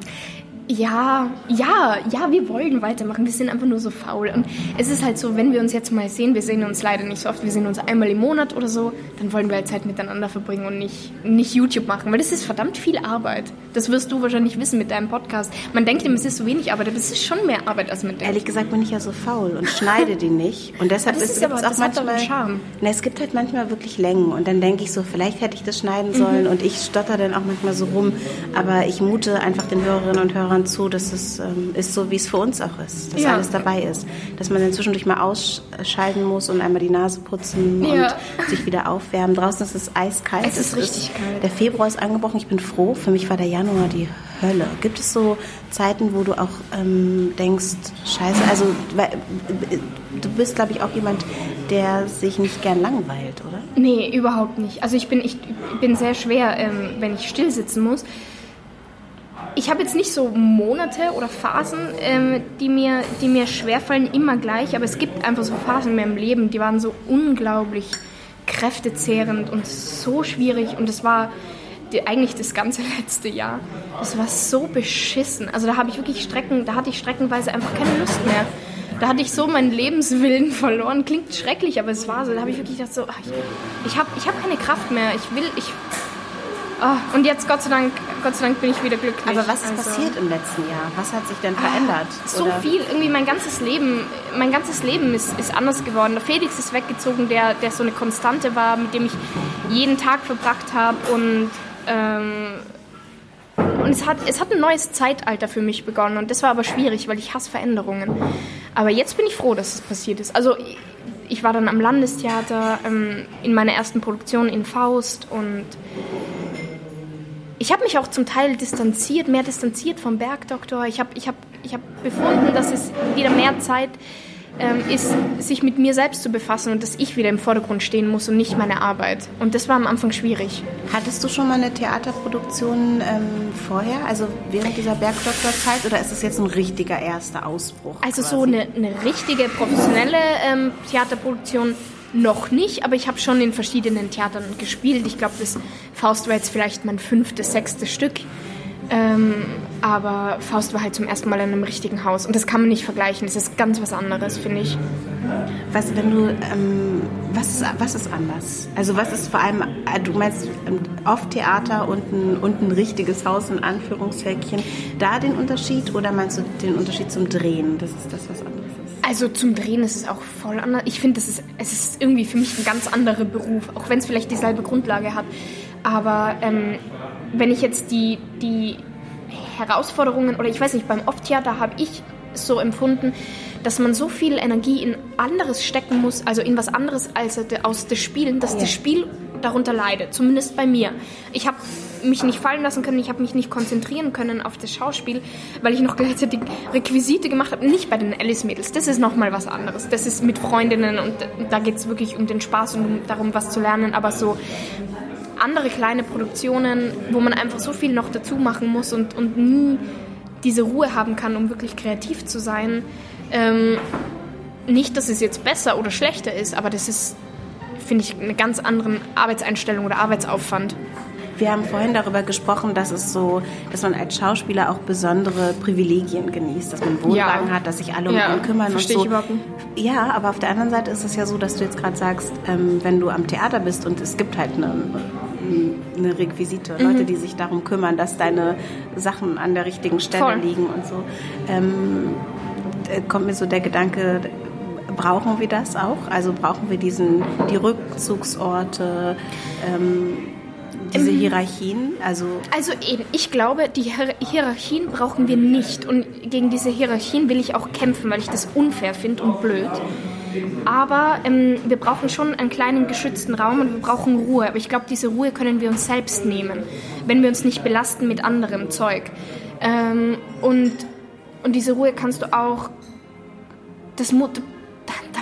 Ja, ja, ja, wir wollen weitermachen. Wir sind einfach nur so faul. Und es ist halt so, wenn wir uns jetzt mal sehen, wir sehen uns leider nicht so oft, wir sehen uns einmal im Monat oder so, dann wollen wir halt Zeit miteinander verbringen und nicht, nicht YouTube machen, weil das ist verdammt viel Arbeit. Das wirst du wahrscheinlich wissen mit deinem Podcast. Man denkt immer, es ist so wenig Arbeit, aber es ist schon mehr Arbeit, als man denkt. Ehrlich gesagt bin ich ja so faul und schneide die nicht. Und deshalb das ist, ist aber- auch manchmal. Charme. Na, es gibt halt manchmal wirklich Längen. Und dann denke ich so, vielleicht hätte ich das schneiden Mhm. sollen. Und ich stotter dann auch manchmal so rum. Aber ich mute einfach den Hörerinnen und Hörern zu, dass es ähm, ist so, wie es für uns auch ist. Dass Ja. alles dabei ist. Dass man dann zwischendurch mal ausschalten muss und einmal die Nase putzen Ja. und sich wieder aufwärmen. Draußen ist es eiskalt. Es ist richtig kalt. Der Februar ist angebrochen. Ich bin froh. Für mich war der Januar die Hölle. Gibt es so Zeiten, wo du auch ähm, denkst, scheiße, also äh, du bist, glaube ich, auch jemand, der sich nicht gern langweilt, oder? Nee, überhaupt nicht. Also ich bin, ich bin sehr schwer, ähm, wenn ich still sitzen muss. ich habe jetzt nicht so Monate oder Phasen, ähm, die, mir, die mir schwerfallen, immer gleich, aber es gibt einfach so Phasen in meinem Leben, die waren so unglaublich kräftezehrend und so schwierig und es war die, eigentlich das ganze [laughs] letzte Jahr. Das war so beschissen. Also da habe ich wirklich Strecken, da hatte ich streckenweise einfach keine Lust mehr. Da hatte ich so meinen Lebenswillen [laughs] verloren. Klingt schrecklich, aber es war so. Da habe ich wirklich gedacht so, ach, ich, ich habe ich hab keine Kraft mehr. Ich will, ich Oh, und jetzt Gott sei Dank, Gott sei Dank bin ich wieder glücklich. Aber was ist also, passiert im letzten Jahr? Was hat sich denn verändert? so oder? viel. Irgendwie mein ganzes Leben, mein ganzes Leben ist, ist anders geworden. Der Felix ist weggezogen, der, der so eine Konstante war, mit dem ich jeden Tag verbracht habe und ähm, und es hat, es hat ein neues Zeitalter für mich begonnen und das war aber schwierig, weil ich hasse Veränderungen. Aber jetzt bin ich froh, dass es passiert ist. Also ich war dann am Landestheater ähm, in meiner ersten Produktion in Faust und ich habe mich auch zum Teil distanziert, mehr distanziert vom Bergdoktor. Ich habe ich hab, ich hab befunden, dass es wieder mehr Zeit ähm, ist, sich mit mir selbst zu befassen und dass ich wieder im Vordergrund stehen muss und nicht meine Arbeit. Und das war am Anfang schwierig. Hattest du schon mal eine Theaterproduktion ähm, vorher, also während dieser Bergdoktorzeit, oder ist es jetzt ein richtiger erster Ausbruch? Also quasi? so eine, eine richtige professionelle ähm, Theaterproduktion noch nicht, aber ich habe schon in verschiedenen Theatern gespielt. Ich glaube, das Faust war jetzt vielleicht mein fünftes, sechstes Stück. Ähm, aber Faust war halt zum ersten Mal in einem richtigen Haus und das kann man nicht vergleichen. Das ist ganz was anderes, finde ich. Was, wenn du, ähm, was, ist, was ist anders? Also was ist vor allem, äh, du meinst ähm, oft Theater und ein, und ein richtiges Haus in Anführungshäkchen, da den Unterschied oder meinst du den Unterschied zum Drehen? Das ist das, was anderes. Also zum Drehen ist es auch voll anders. Ich finde, es ist irgendwie für mich ein ganz anderer Beruf, auch wenn es vielleicht dieselbe Grundlage hat. Aber ähm, wenn ich jetzt die, die Herausforderungen, oder ich weiß nicht, beim Off-Theater habe ich so empfunden, dass man so viel Energie in anderes stecken muss, also in was anderes als aus dem Spielen, dass das Spiel darunter leidet, zumindest bei mir. Ich habe mich nicht fallen lassen können, ich habe mich nicht konzentrieren können auf das Schauspiel, weil ich noch gleichzeitig Requisite gemacht habe. Nicht bei den Alice-Mädels, das ist nochmal was anderes. Das ist mit Freundinnen und da geht es wirklich um den Spaß und darum, was zu lernen, aber so andere kleine Produktionen, wo man einfach so viel noch dazu machen muss und, und nie diese Ruhe haben kann, um wirklich kreativ zu sein. Ähm, nicht, dass es jetzt besser oder schlechter ist, aber das ist, finde ich, eine ganz andere Arbeitseinstellung oder Arbeitsaufwand. Wir haben vorhin darüber gesprochen, dass es so, dass man als Schauspieler auch besondere Privilegien genießt, dass man Wohnwagen ja. hat, dass sich alle um ja, ihn kümmern und so. Ich überhaupt nicht. Ja, aber auf der anderen Seite ist es ja so, dass du jetzt gerade sagst, ähm, wenn du am Theater bist und es gibt halt eine eine Requisite, mhm. Leute, die sich darum kümmern, dass deine Sachen an der richtigen Stelle Voll. liegen und so. Ähm, kommt mir so der Gedanke, brauchen wir das auch? Also brauchen wir diesen, die Rückzugsorte, ähm, diese ähm, Hierarchien? Also, also eben, ich glaube, die Hierarchien brauchen wir nicht. Und gegen diese Hierarchien will ich auch kämpfen, weil ich das unfair finde und blöd. Aber ähm, wir brauchen schon einen kleinen geschützten Raum und wir brauchen Ruhe. Aber ich glaube, diese Ruhe können wir uns selbst nehmen, wenn wir uns nicht belasten mit anderem Zeug. Ähm, und, und diese Ruhe kannst du auch, das,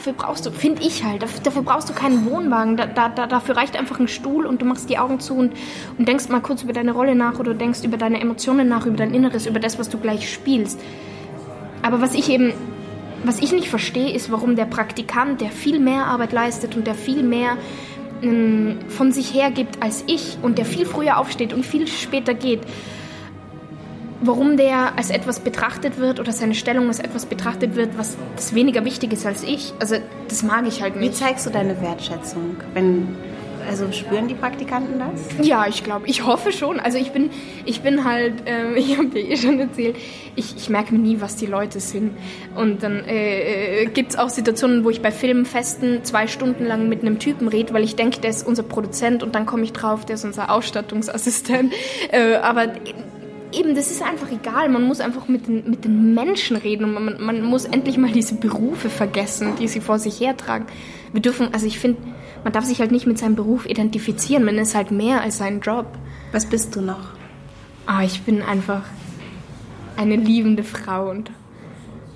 dafür brauchst du, finde ich halt, dafür, brauchst du keinen Wohnwagen. Da, da, dafür reicht einfach ein Stuhl und du machst die Augen zu und, und denkst mal kurz über deine Rolle nach oder denkst über deine Emotionen nach, über dein Inneres, über das, was du gleich spielst. Aber was ich eben was ich nicht verstehe, ist, warum der Praktikant, der viel mehr Arbeit leistet und der viel mehr ähm, von sich her gibt als ich und der viel früher aufsteht und viel später geht, warum der als etwas betrachtet wird oder seine Stellung als etwas betrachtet wird, was das weniger wichtig ist als ich. Also das mag ich halt nicht. Wie zeigst du deine Wertschätzung, wenn also spüren die Praktikanten das? Ja, ich glaube, ich hoffe schon. Also ich bin, ich bin halt, ähm, [laughs] ich habe dir eh schon erzählt, ich, ich merke mir nie, was die Leute sind. Und dann äh, äh gibt es auch Situationen, wo ich bei Filmfesten zwei Stunden lang mit einem Typen rede, weil ich denke, der ist unser Produzent und dann komme ich drauf, der ist unser Ausstattungsassistent. Äh, aber eben, das ist einfach egal. Man muss einfach mit den, mit den Menschen reden und man, man muss endlich mal diese Berufe vergessen, die sie vor sich hertragen. Wir dürfen, also ich finde, man darf sich halt nicht mit seinem Beruf identifizieren. Man ist halt mehr als sein Job. Was bist du noch? Ah, ich bin einfach eine liebende Frau und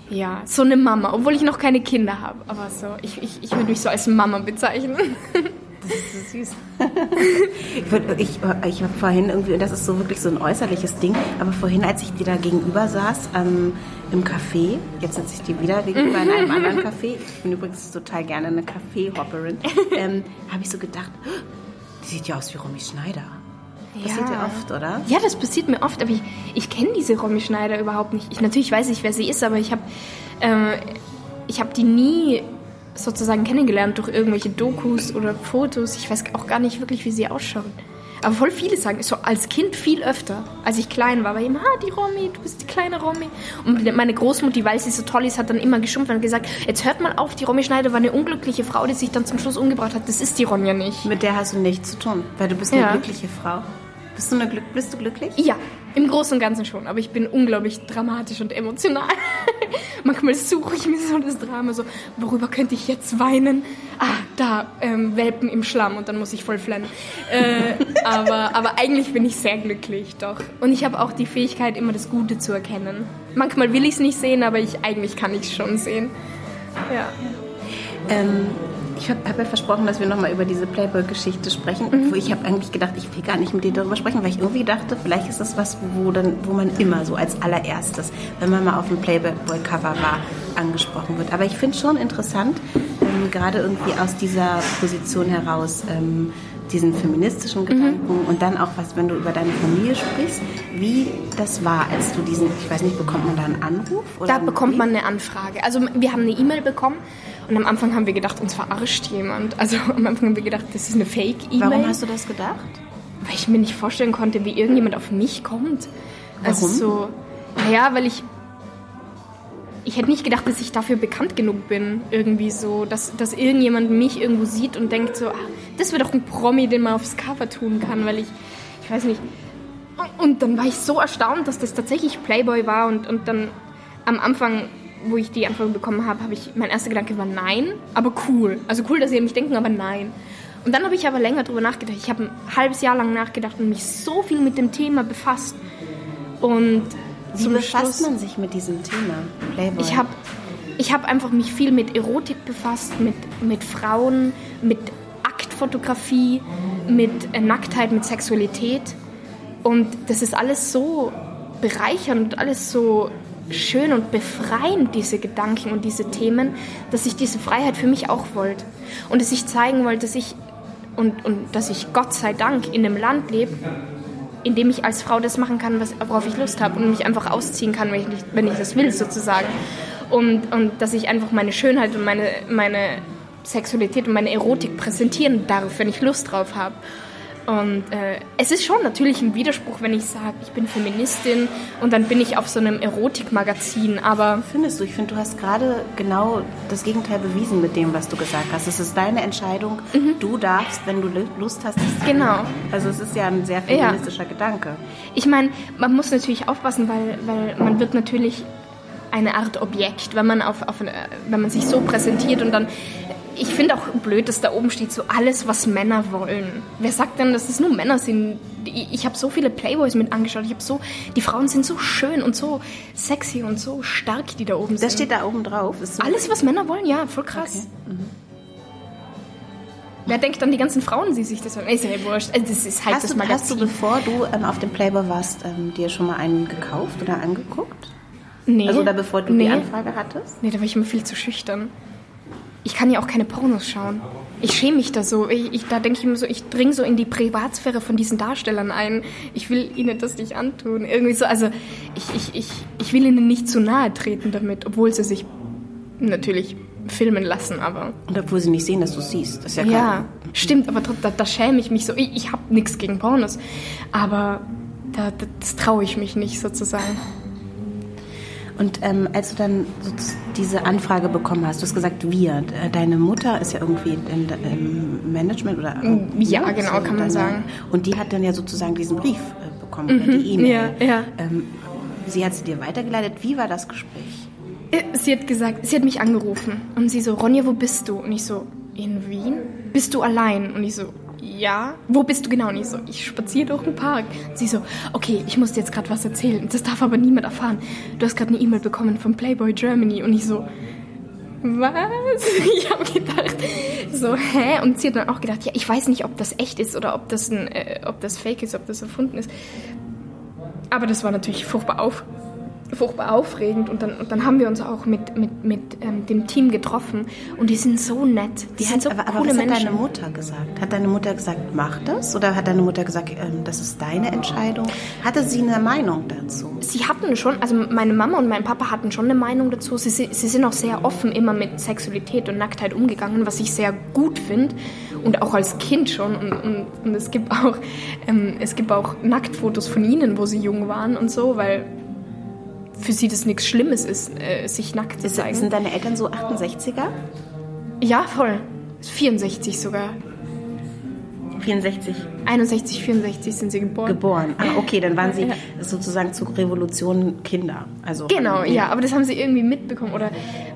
ja, so eine Mama, obwohl ich noch keine Kinder habe. Aber so, ich, ich, ich würde mich so als Mama bezeichnen. [laughs] Das ist so süß. ich, ich, ich habe vorhin irgendwie, das ist so wirklich so ein äußerliches Ding, aber vorhin, als ich dir da gegenüber saß, ähm, im Café, jetzt sitze ich dir wieder gegenüber in einem anderen Café, ich bin übrigens total gerne eine Kaffee-Hopperin, [laughs] ähm, habe ich so gedacht, die sieht ja aus wie Romy Schneider. Passiert ja. oft, oder? Ja, das passiert mir oft, aber ich, ich kenne diese Romy Schneider überhaupt nicht. Ich, natürlich weiß ich, wer sie ist, aber ich habe äh, hab die nie sozusagen kennengelernt durch irgendwelche Dokus oder Fotos. Ich weiß auch gar nicht wirklich, wie sie ausschaut. Aber voll viele sagen, so als Kind viel öfter, als ich klein war, war immer, ah, die Romy, du bist die kleine Romy. Und meine Großmutter, weil sie so toll ist, hat dann immer geschumpft und gesagt, jetzt hört mal auf, die Romy Schneider war eine unglückliche Frau, die sich dann zum Schluss umgebracht hat. Das ist die Ronja nicht. Mit der hast du nichts zu tun, weil du bist eine ja. glückliche Frau. Bist du, eine Glück bist du glücklich? Ja, im Großen und Ganzen schon. Aber ich bin unglaublich dramatisch und emotional. [laughs] Manchmal suche ich mir so das Drama, so, worüber könnte ich jetzt weinen? Ah, da, ähm, Welpen im Schlamm und dann muss ich voll flennen. Äh, aber, aber eigentlich bin ich sehr glücklich, doch. Und ich habe auch die Fähigkeit, immer das Gute zu erkennen. Manchmal will ich es nicht sehen, aber ich, eigentlich kann ich es schon sehen. Ja. Ähm, ich habe hab ja versprochen, dass wir nochmal über diese Playboy-Geschichte sprechen. Mhm. Ich habe eigentlich gedacht, ich will gar nicht mit dir darüber sprechen, weil ich irgendwie dachte, vielleicht ist das was, wo, dann, wo man immer so als allererstes, wenn man mal auf dem Playboy-Cover war, angesprochen wird. Aber ich finde es schon interessant, ähm, gerade irgendwie aus dieser Position heraus, ähm, diesen feministischen mhm. Gedanken mhm. und dann auch was, wenn du über deine Familie sprichst, wie das war, als du diesen, ich weiß nicht, bekommt man da einen Anruf? da bekommt man eine Anfrage. Also wir haben eine E-Mail bekommen und am Anfang haben wir gedacht, uns verarscht jemand. Also [laughs] am Anfang haben wir gedacht, das ist eine Fake-E-Mail. Warum hast du das gedacht? Weil ich mir nicht vorstellen konnte, wie irgendjemand auf mich kommt. Also Warum? Also so, naja, weil ich ich hätte nicht gedacht, dass ich dafür bekannt genug bin, irgendwie so, dass, dass irgendjemand mich irgendwo sieht und denkt so, ah, das wäre doch ein Promi, den man aufs Cover tun kann, weil ich, ich weiß nicht. Und dann war ich so erstaunt, dass das tatsächlich Playboy war und, und dann am Anfang wo ich die Antwort bekommen habe, habe ich, mein erster Gedanke war nein, aber cool. Also cool, dass sie an mich denken, aber nein. Und dann habe ich aber länger darüber nachgedacht. Ich habe ein halbes Jahr lang nachgedacht und mich so viel mit dem Thema befasst. Und wie befasst Schluss, man sich mit diesem Thema? Playboy. Ich habe ich hab einfach mich viel mit Erotik befasst, mit, mit Frauen, mit Aktfotografie, mit äh, Nacktheit, mit Sexualität. Und das ist alles so bereichernd und alles so schön und befreiend, diese Gedanken und diese Themen, dass ich diese Freiheit für mich auch wollte. Und dass ich zeigen wollte, dass ich, und, und dass ich Gott sei Dank in einem Land lebe, in dem ich als Frau das machen kann, was, worauf ich Lust habe und mich einfach ausziehen kann, wenn ich, wenn ich das will, sozusagen. Und, und dass ich einfach meine Schönheit und meine, meine Sexualität und meine Erotik präsentieren darf, wenn ich Lust drauf habe. Und äh, es ist schon natürlich ein Widerspruch, wenn ich sage, ich bin Feministin und dann bin ich auf so einem Erotikmagazin, aber... Findest du? Ich finde, du hast gerade genau das Gegenteil bewiesen mit dem, was du gesagt hast. Es ist deine Entscheidung. Mhm. Du darfst, wenn du Lust hast, Genau. Also es ist ja ein sehr feministischer ja. Gedanke. Ich meine, man muss natürlich aufpassen, weil, weil man wird natürlich eine Art Objekt, wenn man, auf, auf, wenn man sich so präsentiert und dann ich finde auch blöd, dass da oben steht so alles, was Männer wollen. Wer sagt denn, dass es nur Männer sind? Ich habe so viele Playboys mit angeschaut. Ich habe so, die Frauen sind so schön und so sexy und so stark, die da oben das sind. Das steht da oben drauf. So alles, was Männer wollen, ja, voll krass. Okay. Mhm. Wer denkt an die ganzen Frauen, die sich das Ist ja wurscht. Also das ist halt hast das du, Magazin. Hast du, bevor du ähm, auf dem Playboy warst, ähm, dir schon mal einen gekauft oder angeguckt? Nee. Also oder bevor du nee. die Anfrage hattest? Nee, da war ich immer viel zu schüchtern ich kann ja auch keine Pornos schauen. Ich schäme mich da so. Ich, ich, da denke ich immer so, ich dringe so in die Privatsphäre von diesen Darstellern ein. Ich will ihnen das nicht antun. Irgendwie so, also ich, ich, ich, ich will ihnen nicht zu nahe treten damit, obwohl sie sich natürlich filmen lassen, aber... Und obwohl sie nicht sehen, dass du siehst. Das ist ja klar. Ja, stimmt, aber da, da schäme ich mich so. Ich, ich habe nichts gegen Pornos, aber da, das traue ich mich nicht sozusagen. Und ähm, als du dann so diese Anfrage bekommen hast, du hast gesagt, wir, deine Mutter ist ja irgendwie im, im Management oder? Mm, ja, genau, so kann man deine, sagen. Und die hat dann ja sozusagen diesen Brief äh, bekommen, mhm, die E-Mail. Ja, ja. Ähm, sie hat sie dir weitergeleitet. Wie war das Gespräch? Äh, sie hat gesagt, sie hat mich angerufen und sie so, Ronja, wo bist du? Und ich so, in Wien? Bist du allein? Und ich so, ja, wo bist du genau? Und ich so, ich spaziere durch den Park. Sie so, okay, ich muss dir jetzt gerade was erzählen. Das darf aber niemand erfahren. Du hast gerade eine E-Mail bekommen von Playboy Germany. Und ich so, was? [laughs] Ich habe gedacht, so, hä? Und sie hat dann auch gedacht, ja, ich weiß nicht, ob das echt ist oder ob das, ein, äh, ob das fake ist, ob das erfunden ist. Aber das war natürlich furchtbar auf, furchtbar aufregend und dann, und dann haben wir uns auch mit, mit, mit ähm, dem Team getroffen und die sind so nett. Die, Die sind hat, so aber, aber coole was hat Menschen. deine Mutter gesagt? Hat deine Mutter gesagt, mach das? Oder hat deine Mutter gesagt, ähm, das ist deine Entscheidung? Hatte sie eine Meinung dazu? Sie hatten schon, also meine Mama und mein Papa hatten schon eine Meinung dazu. Sie, sie sie sind auch sehr offen immer mit Sexualität und Nacktheit umgegangen, was ich sehr gut finde. Und auch als Kind schon. Und, und, und es, gibt auch, ähm, es gibt auch Nacktfotos von ihnen, wo sie jung waren und so, weil für sie das nichts Schlimmes ist, äh, sich nackt zu zeigen. sind deine Eltern so 68er? ja, voll. 64 sogar. 64 61, 64 sind sie geboren. geboren. Ah, okay, dann waren sie Ja. sozusagen zur Revolution Kinder. Also Genau, ja, aber das haben sie irgendwie mitbekommen. Oder,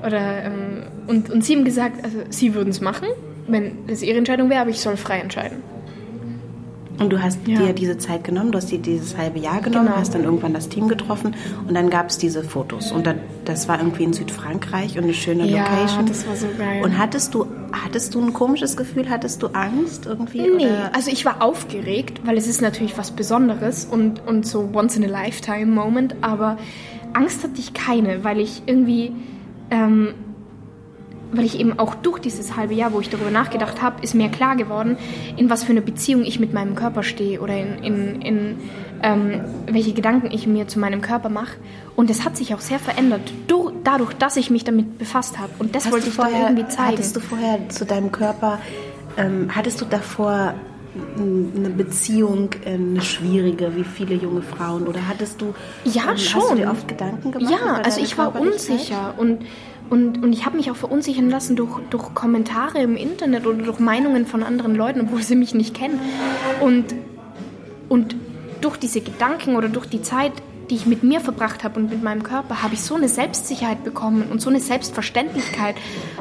oder, ähm, und, und sie haben gesagt, also sie würden es machen, wenn es ihre Entscheidung wäre, aber ich soll frei entscheiden. Und du hast Ja. dir diese Zeit genommen, du hast dir dieses halbe Jahr genommen, Genau. hast dann irgendwann das Team getroffen und dann gab es diese Fotos. Und dann, das war irgendwie in Südfrankreich und eine schöne Ja, Location. das war so geil. Und hattest du, hattest du ein komisches Gefühl? Hattest du Angst irgendwie? Nee, Oder? also ich war aufgeregt, weil es ist natürlich was Besonderes und, und so once in a lifetime Moment, aber Angst hatte ich keine, weil ich irgendwie, ähm, weil ich eben auch durch dieses halbe Jahr, wo ich darüber nachgedacht habe, ist mir klar geworden, in was für eine Beziehung ich mit meinem Körper stehe oder in, in, in ähm, welche Gedanken ich mir zu meinem Körper mache. Und das hat sich auch sehr verändert, durch, dadurch, dass ich mich damit befasst habe. Und das Hast wollte ich vorher, irgendwie zeigen. Hattest du vorher zu deinem Körper, ähm, hattest du davor eine Beziehung, äh, eine schwierige, wie viele junge Frauen? Oder hattest du, Ja, ähm, Hast schon. du dir oft Gedanken gemacht? Ja, also ich war unsicher und, und, und ich habe mich auch verunsichern lassen durch, durch Kommentare im Internet oder durch Meinungen von anderen Leuten, obwohl sie mich nicht kennen. Und, und durch diese Gedanken oder durch die Zeit, die ich mit mir verbracht habe und mit meinem Körper, habe ich so eine Selbstsicherheit bekommen und so eine Selbstverständlichkeit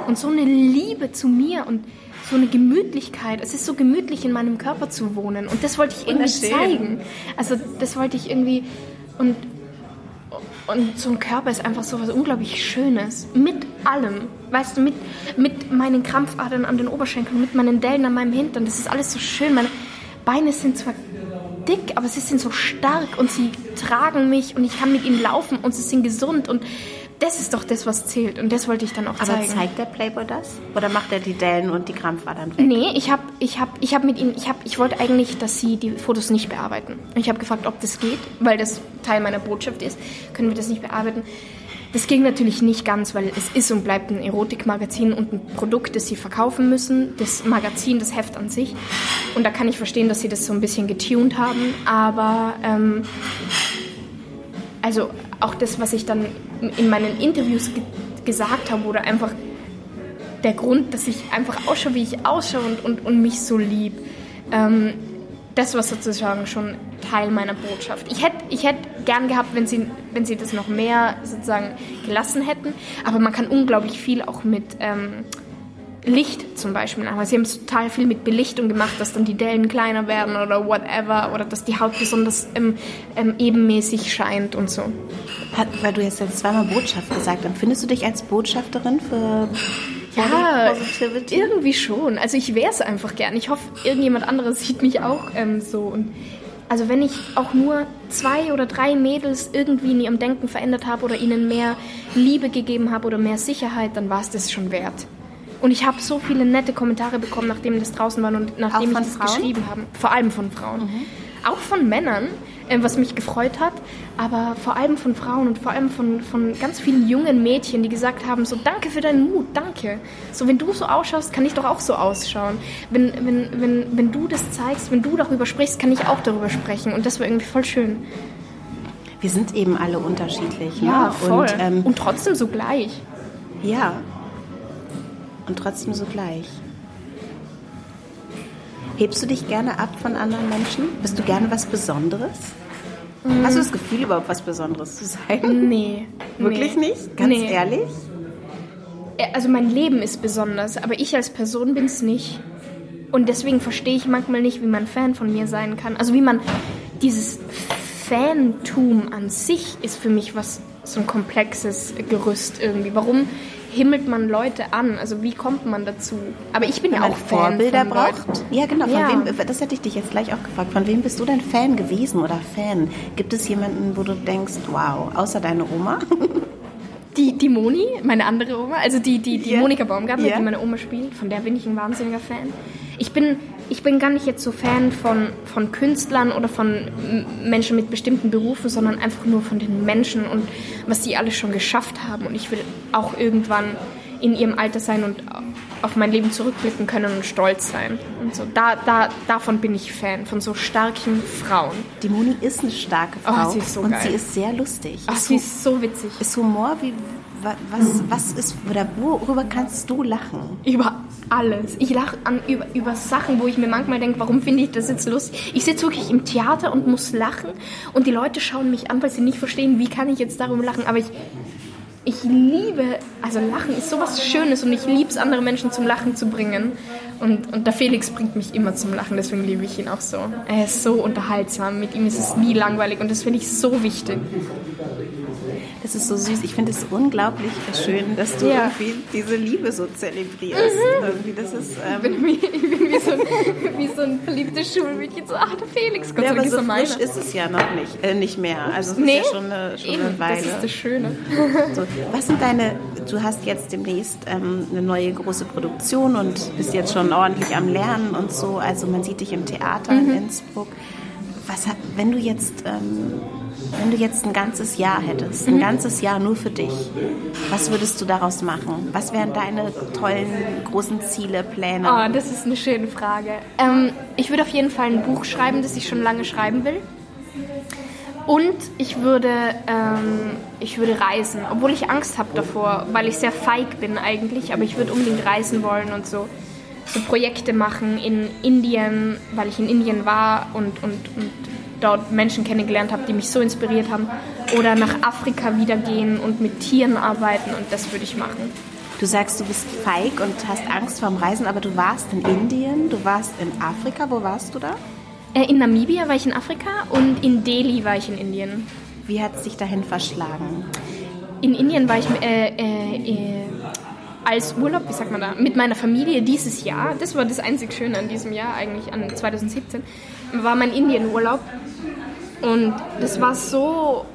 und so eine Liebe zu mir und so eine Gemütlichkeit. Es ist so gemütlich, in meinem Körper zu wohnen. Und das wollte ich irgendwie zeigen. Also das wollte ich irgendwie... Und und so ein Körper ist einfach so was unglaublich Schönes. Mit allem. Weißt du, mit, mit meinen Krampfadern an den Oberschenkeln, mit meinen Dellen an meinem Hintern. Das ist alles so schön. Meine Beine sind zwar dick, aber sie sind so stark und sie tragen mich und ich kann mit ihnen laufen und sie sind gesund. Und das ist doch das, was zählt. Und das wollte ich dann auch Aber zeigen. zeigt der Playboy das? Oder macht er die Dellen und die Krampfadern weg? Nee, ich habe ich hab, ich hab mit ihnen, ich, hab, ich wollte eigentlich, dass sie die Fotos nicht bearbeiten. Ich habe gefragt, ob das geht, weil das Teil meiner Botschaft ist. Können wir das nicht bearbeiten? Das ging natürlich nicht ganz, weil es ist und bleibt ein Erotikmagazin und ein Produkt, das sie verkaufen müssen. Das Magazin, das Heft an sich. Und da kann ich verstehen, dass sie das so ein bisschen getuned haben. Aber ähm, also auch das, was ich dann in meinen Interviews ge gesagt habe, oder einfach der Grund, dass ich einfach ausschaue, wie ich ausschaue und, und, und mich so lieb. Ähm, das war sozusagen schon Teil meiner Botschaft. Ich hätte ich hätt gern gehabt, wenn sie, wenn sie das noch mehr sozusagen gelassen hätten, aber man kann unglaublich viel auch mit ähm, Licht zum Beispiel machen. Sie haben total viel mit Belichtung gemacht, dass dann die Dellen kleiner werden oder whatever oder dass die Haut besonders ähm, ähm, ebenmäßig scheint und so. Weil du jetzt, jetzt zweimal Botschaft gesagt hast, findest du dich als Botschafterin für Ja, irgendwie schon. Also ich wäre es einfach gern. Ich hoffe, irgendjemand anderes sieht mich auch ähm, so. Und also wenn ich auch nur zwei oder drei Mädels irgendwie in ihrem Denken verändert habe oder ihnen mehr Liebe gegeben habe oder mehr Sicherheit, dann war es das schon wert. Und ich habe so viele nette Kommentare bekommen, nachdem das draußen war und nachdem ich das Frauen? geschrieben habe. Vor allem von Frauen. Auch von Männern, äh, was mich gefreut hat, aber vor allem von Frauen und vor allem von, von ganz vielen jungen Mädchen, die gesagt haben, so danke für deinen Mut, danke. So wenn du so ausschaust, kann ich doch auch so ausschauen. Wenn, wenn, wenn, wenn du das zeigst, wenn du darüber sprichst, kann ich auch darüber sprechen. Und das war irgendwie voll schön. Wir sind eben alle unterschiedlich. Ja, ne? voll. Und, ähm, und trotzdem so gleich. ja. Und trotzdem so gleich. Hebst du dich gerne ab von anderen Menschen? Bist du gerne was Besonderes? Hast du das Gefühl, überhaupt was Besonderes zu sein? Nee. Wirklich nee. nicht? Ganz Nee. ehrlich? also mein Leben ist besonders, aber ich als Person bin es nicht. Und deswegen verstehe ich manchmal nicht, wie man Fan von mir sein kann. Also wie man dieses Fantum an sich ist für mich was so ein komplexes Gerüst irgendwie. Warum himmelt man Leute an? Also wie kommt man dazu? Aber ich bin Wenn ja auch Fan Vorbilder braucht. Leuten. Ja, genau. Von Ja. Wem, das hätte ich dich jetzt gleich auch gefragt. Von wem bist du denn Fan gewesen oder Fan? Gibt es jemanden, wo du denkst, wow, außer deine Oma? [laughs] Die, die Moni, meine andere Oma, also die, die, die Ja. Monika Baumgartner, Ja. die meine Oma spielt, von der bin ich ein wahnsinniger Fan. Ich bin, ich bin gar nicht jetzt so Fan von, von Künstlern oder von Menschen mit bestimmten Berufen, sondern einfach nur von den Menschen und was die alles schon geschafft haben. Und ich will auch irgendwann in ihrem Alter sein und auf mein Leben zurückblicken können und stolz sein. Und so, da, da, davon bin ich Fan, von so starken Frauen. Die Moni ist eine starke Oh, Frau sie ist so und geil. sie ist sehr lustig. Ach, ist, sie ist so witzig. ist Humor wie was, was ist oder worüber kannst du lachen? Über alles. Ich lache an über, über Sachen, wo ich mir manchmal denke, warum finde ich das jetzt lustig? Ich sitze wirklich im Theater und muss lachen und die Leute schauen mich an, weil sie nicht verstehen, wie kann ich jetzt darüber lachen. Aber ich, ich liebe, also Lachen ist sowas Schönes und ich liebe es, andere Menschen zum Lachen zu bringen. Und, und der Felix bringt mich immer zum Lachen, deswegen liebe ich ihn auch so. Er ist so unterhaltsam, mit ihm ist es nie langweilig und das finde ich so wichtig. Das ist so süß. Ich finde es unglaublich schön, dass du Ja. irgendwie diese Liebe so zelebrierst. Irgendwie, das ist, ähm, Ich bin wie, ich bin wie, so, ein, wie so ein verliebtes Schulmädchen, so, ach, der Felix, Gott ja, aber so frisch ist es ja noch nicht, äh, nicht mehr. Also es Nee, ist ja schon eine, schon Eben, eine Weile. das ist das Schöne. [laughs] So, was sind deine, du hast jetzt demnächst ähm, eine neue große Produktion und bist jetzt schon ordentlich am Lernen und so. Also man sieht dich im Theater Mhm. in Innsbruck. Was wenn du jetzt, ähm, wenn du jetzt ein ganzes Jahr hättest, ein ganzes Jahr nur für dich, was würdest du daraus machen? Was wären deine tollen großen Ziele, Pläne? Oh, das ist eine schöne Frage. Ähm, ich würde auf jeden Fall ein Buch schreiben, das ich schon lange schreiben will. Und ich würde, ähm, ich würde reisen, obwohl ich Angst habe davor, weil ich sehr feig bin eigentlich, aber ich würde unbedingt reisen wollen und so, so Projekte machen in Indien, weil ich in Indien war und, und, und dort Menschen kennengelernt habe, die mich so inspiriert haben. Oder nach Afrika wieder gehen und mit Tieren arbeiten und das würde ich machen. Du sagst, du bist feig und hast Angst vorm Reisen, aber du warst in Indien, du warst in Afrika. Wo warst du da? Äh, In Namibia war ich in Afrika und in Delhi war ich in Indien. Wie hat es dich dahin verschlagen? In Indien war ich äh, äh, äh, als Urlaub, wie sagt man da, mit meiner Familie dieses Jahr. Das war das einzig Schöne an diesem Jahr, eigentlich an 2017, war mein Indienurlaub. Und das war so,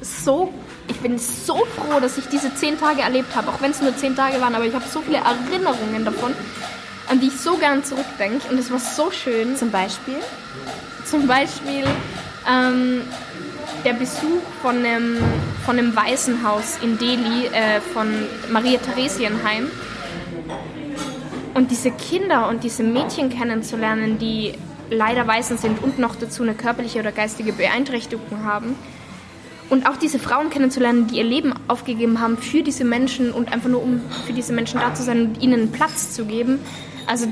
so, ich bin so froh, dass ich diese zehn Tage erlebt habe, auch wenn es nur zehn Tage waren, aber ich habe so viele Erinnerungen davon, an die ich so gern zurückdenke. Und es war so schön. Zum Beispiel? Zum Beispiel ähm, der Besuch von einem, von einem Waisenhaus in Delhi, äh, von Maria Theresienheim. Und diese Kinder und diese Mädchen kennenzulernen, die leider Waisen sind und noch dazu eine körperliche oder geistige Beeinträchtigung haben. Und auch diese Frauen kennenzulernen, die ihr Leben aufgegeben haben für diese Menschen und einfach nur um für diese Menschen da zu sein und ihnen Platz zu geben. Also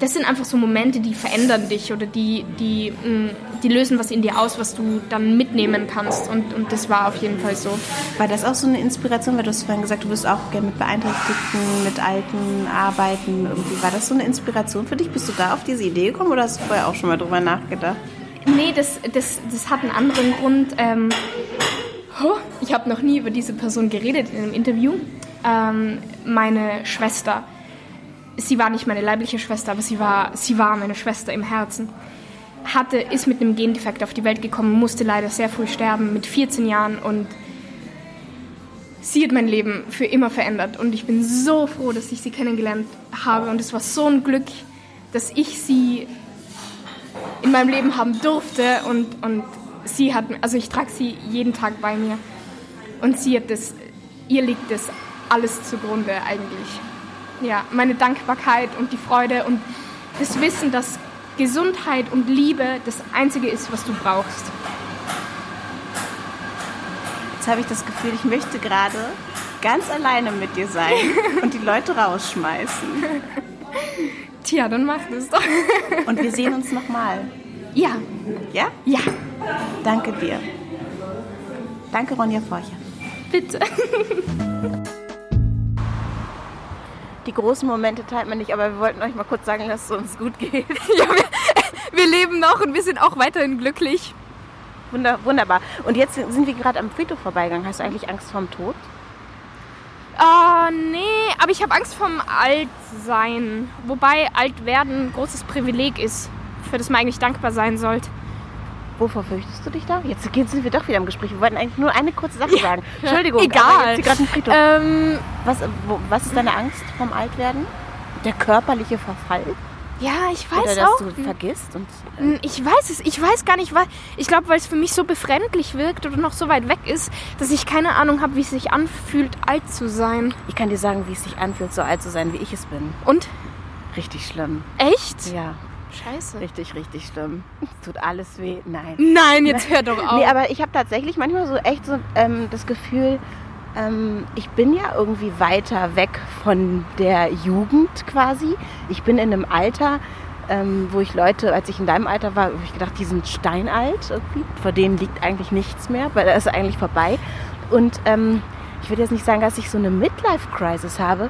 das sind einfach so Momente, die verändern dich oder die, die, mh, die lösen was in dir aus, was du dann mitnehmen kannst. Und, und das war auf jeden Fall so. War das auch so eine Inspiration? Weil du hast vorhin gesagt, du wirst auch gerne mit Beeinträchtigten, mit Alten arbeiten. Irgendwie. War das so eine Inspiration für dich? Bist du da auf diese Idee gekommen oder hast du vorher auch schon mal drüber nachgedacht? Nee, das, das, das hat einen anderen Grund. Ähm, oh, ich habe noch nie über diese Person geredet in einem Interview. Ähm, meine Schwester, sie war nicht meine leibliche Schwester, aber sie war, sie war meine Schwester im Herzen. Hatte, ist mit einem Gendefekt auf die Welt gekommen, musste leider sehr früh sterben, mit 14 Jahren und sie hat mein Leben für immer verändert und ich bin so froh, dass ich sie kennengelernt habe und es war so ein Glück, dass ich sie in meinem Leben haben durfte und, und sie hat, also ich trage sie jeden Tag bei mir und sie hat das, ihr liegt das alles zugrunde eigentlich. Ja, meine Dankbarkeit und die Freude und das Wissen, dass Gesundheit und Liebe das Einzige ist, was du brauchst. Jetzt habe ich das Gefühl, ich möchte gerade ganz alleine mit dir sein [laughs] und die Leute rausschmeißen. Tja, dann mach das doch. [laughs] Und wir sehen uns nochmal. Ja, Ja? ja, Danke dir. Danke, Ronja Forcher. bitte. [laughs] Die großen Momente teilt man nicht, aber wir wollten euch mal kurz sagen, dass es uns gut geht. [laughs] Ja, wir, [laughs] wir leben noch und wir sind auch weiterhin glücklich. Wunder, wunderbar. Und jetzt sind wir gerade am Friedhof vorbeigegangen. Hast du eigentlich Angst vorm Tod? Ah, nee, aber ich habe Angst vom Altsein. Wobei alt werden ein großes Privileg ist, für das man eigentlich dankbar sein sollte. Wovor fürchtest du dich da? Jetzt sind wir doch wieder im Gespräch. Wir wollten eigentlich nur eine kurze Sache sagen. Entschuldigung, Egal. Ähm, Was, wo, was ist deine Angst vom Altwerden? Der körperliche Verfall? ja, ich Oder weiß dass auch. du vergisst? Und, äh, Ich weiß es, ich weiß gar nicht, weil ich glaube, weil es für mich so befremdlich wirkt oder noch so weit weg ist, dass ich keine Ahnung habe, wie es sich anfühlt, alt zu sein. ich kann dir sagen, wie es sich anfühlt, so alt zu sein, wie ich es bin. Und Richtig schlimm. echt? Ja, Scheiße. richtig, richtig schlimm. Es tut alles weh. Nein. Nein, jetzt hör doch auf. Nee, aber ich habe tatsächlich manchmal so echt so ähm, das Gefühl, ähm, ich bin ja irgendwie weiter weg von der Jugend quasi. Ich bin in einem Alter, ähm, wo ich Leute, als ich in deinem Alter war, habe ich gedacht, die sind steinalt irgendwie. Vor denen liegt eigentlich nichts mehr, weil da ist eigentlich vorbei. Und ähm, ich würde jetzt nicht sagen, dass ich so eine Midlife-Crisis habe,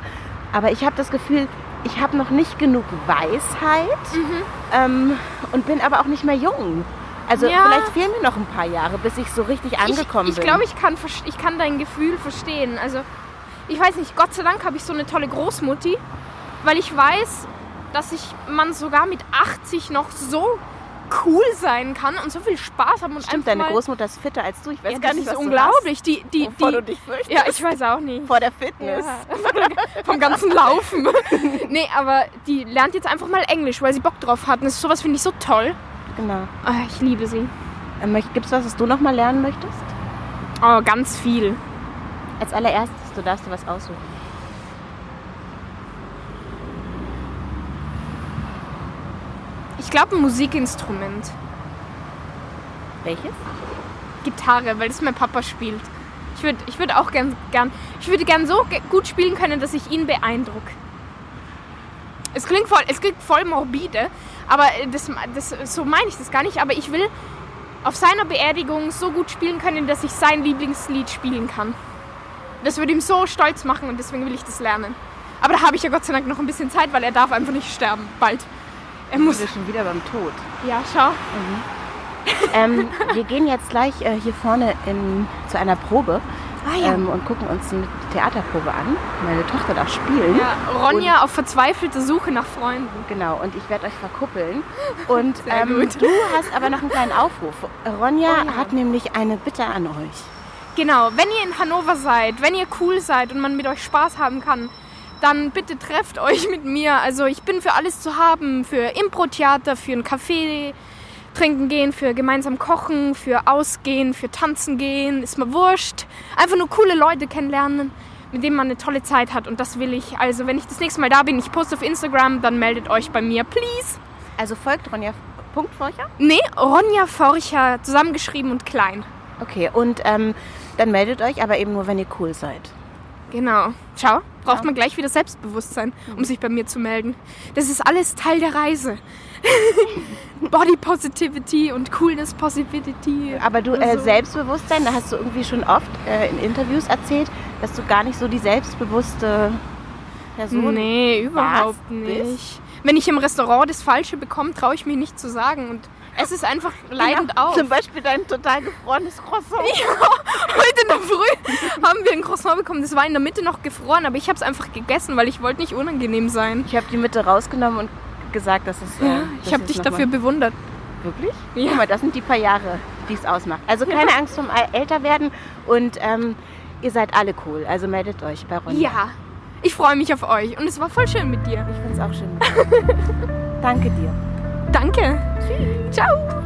aber ich habe das Gefühl, ich habe noch nicht genug Weisheit ähm, und bin aber auch nicht mehr jung. Also Ja. vielleicht fehlen mir noch ein paar Jahre, bis ich so richtig angekommen ich, ich bin. glaube, ich kann, vers- ich kann dein Gefühl verstehen. Also, ich weiß nicht, Gott sei Dank habe ich so eine tolle Großmutti, weil ich weiß, dass ich man sogar mit 80 noch so cool sein kann und so viel Spaß haben und Stimmt, einfach deine mal, Großmutter ist fitter als du. Ich weiß ja, gar das nicht, ist was unglaublich. Die, du die, wovor du die, dich fürchtest. ja, ich weiß auch nicht. Vor der Fitness. Ja, vom ganzen Laufen. [laughs] nee, aber die lernt jetzt einfach mal Englisch, weil sie Bock drauf hat. Und das, sowas finde ich so toll. Genau. Ah, ich liebe sie. Ähm, Gibt es was, was du noch mal lernen möchtest? Oh, ganz viel. Als allererstes, du darfst dir was aussuchen. Ich glaube, ein Musikinstrument. Welches? Gitarre, weil das mein Papa spielt. Ich würde ich würd auch gern, gern, ich würde gern so gut spielen können, dass ich ihn beeindrucke. Es klingt voll, es klingt voll morbide, aber das, das, so meine ich das gar nicht. Aber ich will auf seiner Beerdigung so gut spielen können, dass ich sein Lieblingslied spielen kann. Das würde ihm so stolz machen und deswegen will ich das lernen. Aber da habe ich ja Gott sei Dank noch ein bisschen Zeit, weil er darf einfach nicht sterben. Bald. Er muss. bist schon wieder beim Tod. Ja, schau. ähm, wir gehen jetzt gleich äh, hier vorne in, zu einer Probe Ah ja. ähm, und gucken uns eine Theaterprobe an. Meine Tochter darf spielen. ja Ronja auf verzweifelte Suche nach Freunden. Genau, und ich werde euch verkuppeln. [laughs] Und ähm, du hast aber noch einen kleinen Aufruf. Ronja Oh ja. hat nämlich eine Bitte an euch. Genau, wenn ihr in Hannover seid, wenn ihr cool seid und man mit euch Spaß haben kann, dann bitte trefft euch mit mir. Also ich bin für alles zu haben, für Impro-Theater, für einen Kaffee trinken gehen, für gemeinsam kochen, für ausgehen, für tanzen gehen, ist mir wurscht. Einfach nur coole Leute kennenlernen, mit denen man eine tolle Zeit hat und das will ich. Also wenn ich das nächste Mal da bin, ich poste auf Instagram, dann meldet euch bei mir, please. Also folgt Ronja Punkt Forcher. Nee, Ronja Forcher, zusammengeschrieben und klein. Okay, und ähm, dann meldet euch, aber eben nur, wenn ihr cool seid. Genau. Schau, braucht Ja. man gleich wieder Selbstbewusstsein, um sich bei mir zu melden. Das ist alles Teil der Reise. [laughs] Body Positivity und Coolness Positivity. Aber du, äh, so. Selbstbewusstsein, da hast du irgendwie schon oft äh, in Interviews erzählt, dass du gar nicht so die selbstbewusste Person Nee, überhaupt bist? nicht. Wenn ich im Restaurant das Falsche bekomme, traue ich mich nicht zu sagen. Und es ist einfach leidend Ja, auf. Zum Beispiel dein total gefrorenes Croissant. [laughs] Heute in der Früh haben wir ein Croissant bekommen. Das war in der Mitte noch gefroren, aber ich habe es einfach gegessen, weil ich wollte nicht unangenehm sein. Ich habe die Mitte rausgenommen und gesagt, dass es. Äh, Ja, ich habe dich noch mal- dafür bewundert. Wirklich? Ja. Guck mal, das sind die paar Jahre, die es ausmacht. Also keine Angst vom Älterwerden und ähm, ihr seid alle cool. Also meldet euch bei Ronja. Ja, ich freue mich auf euch und es war voll schön mit dir. Ich finde es auch schön. [laughs] Danke dir. Danke. Ciao.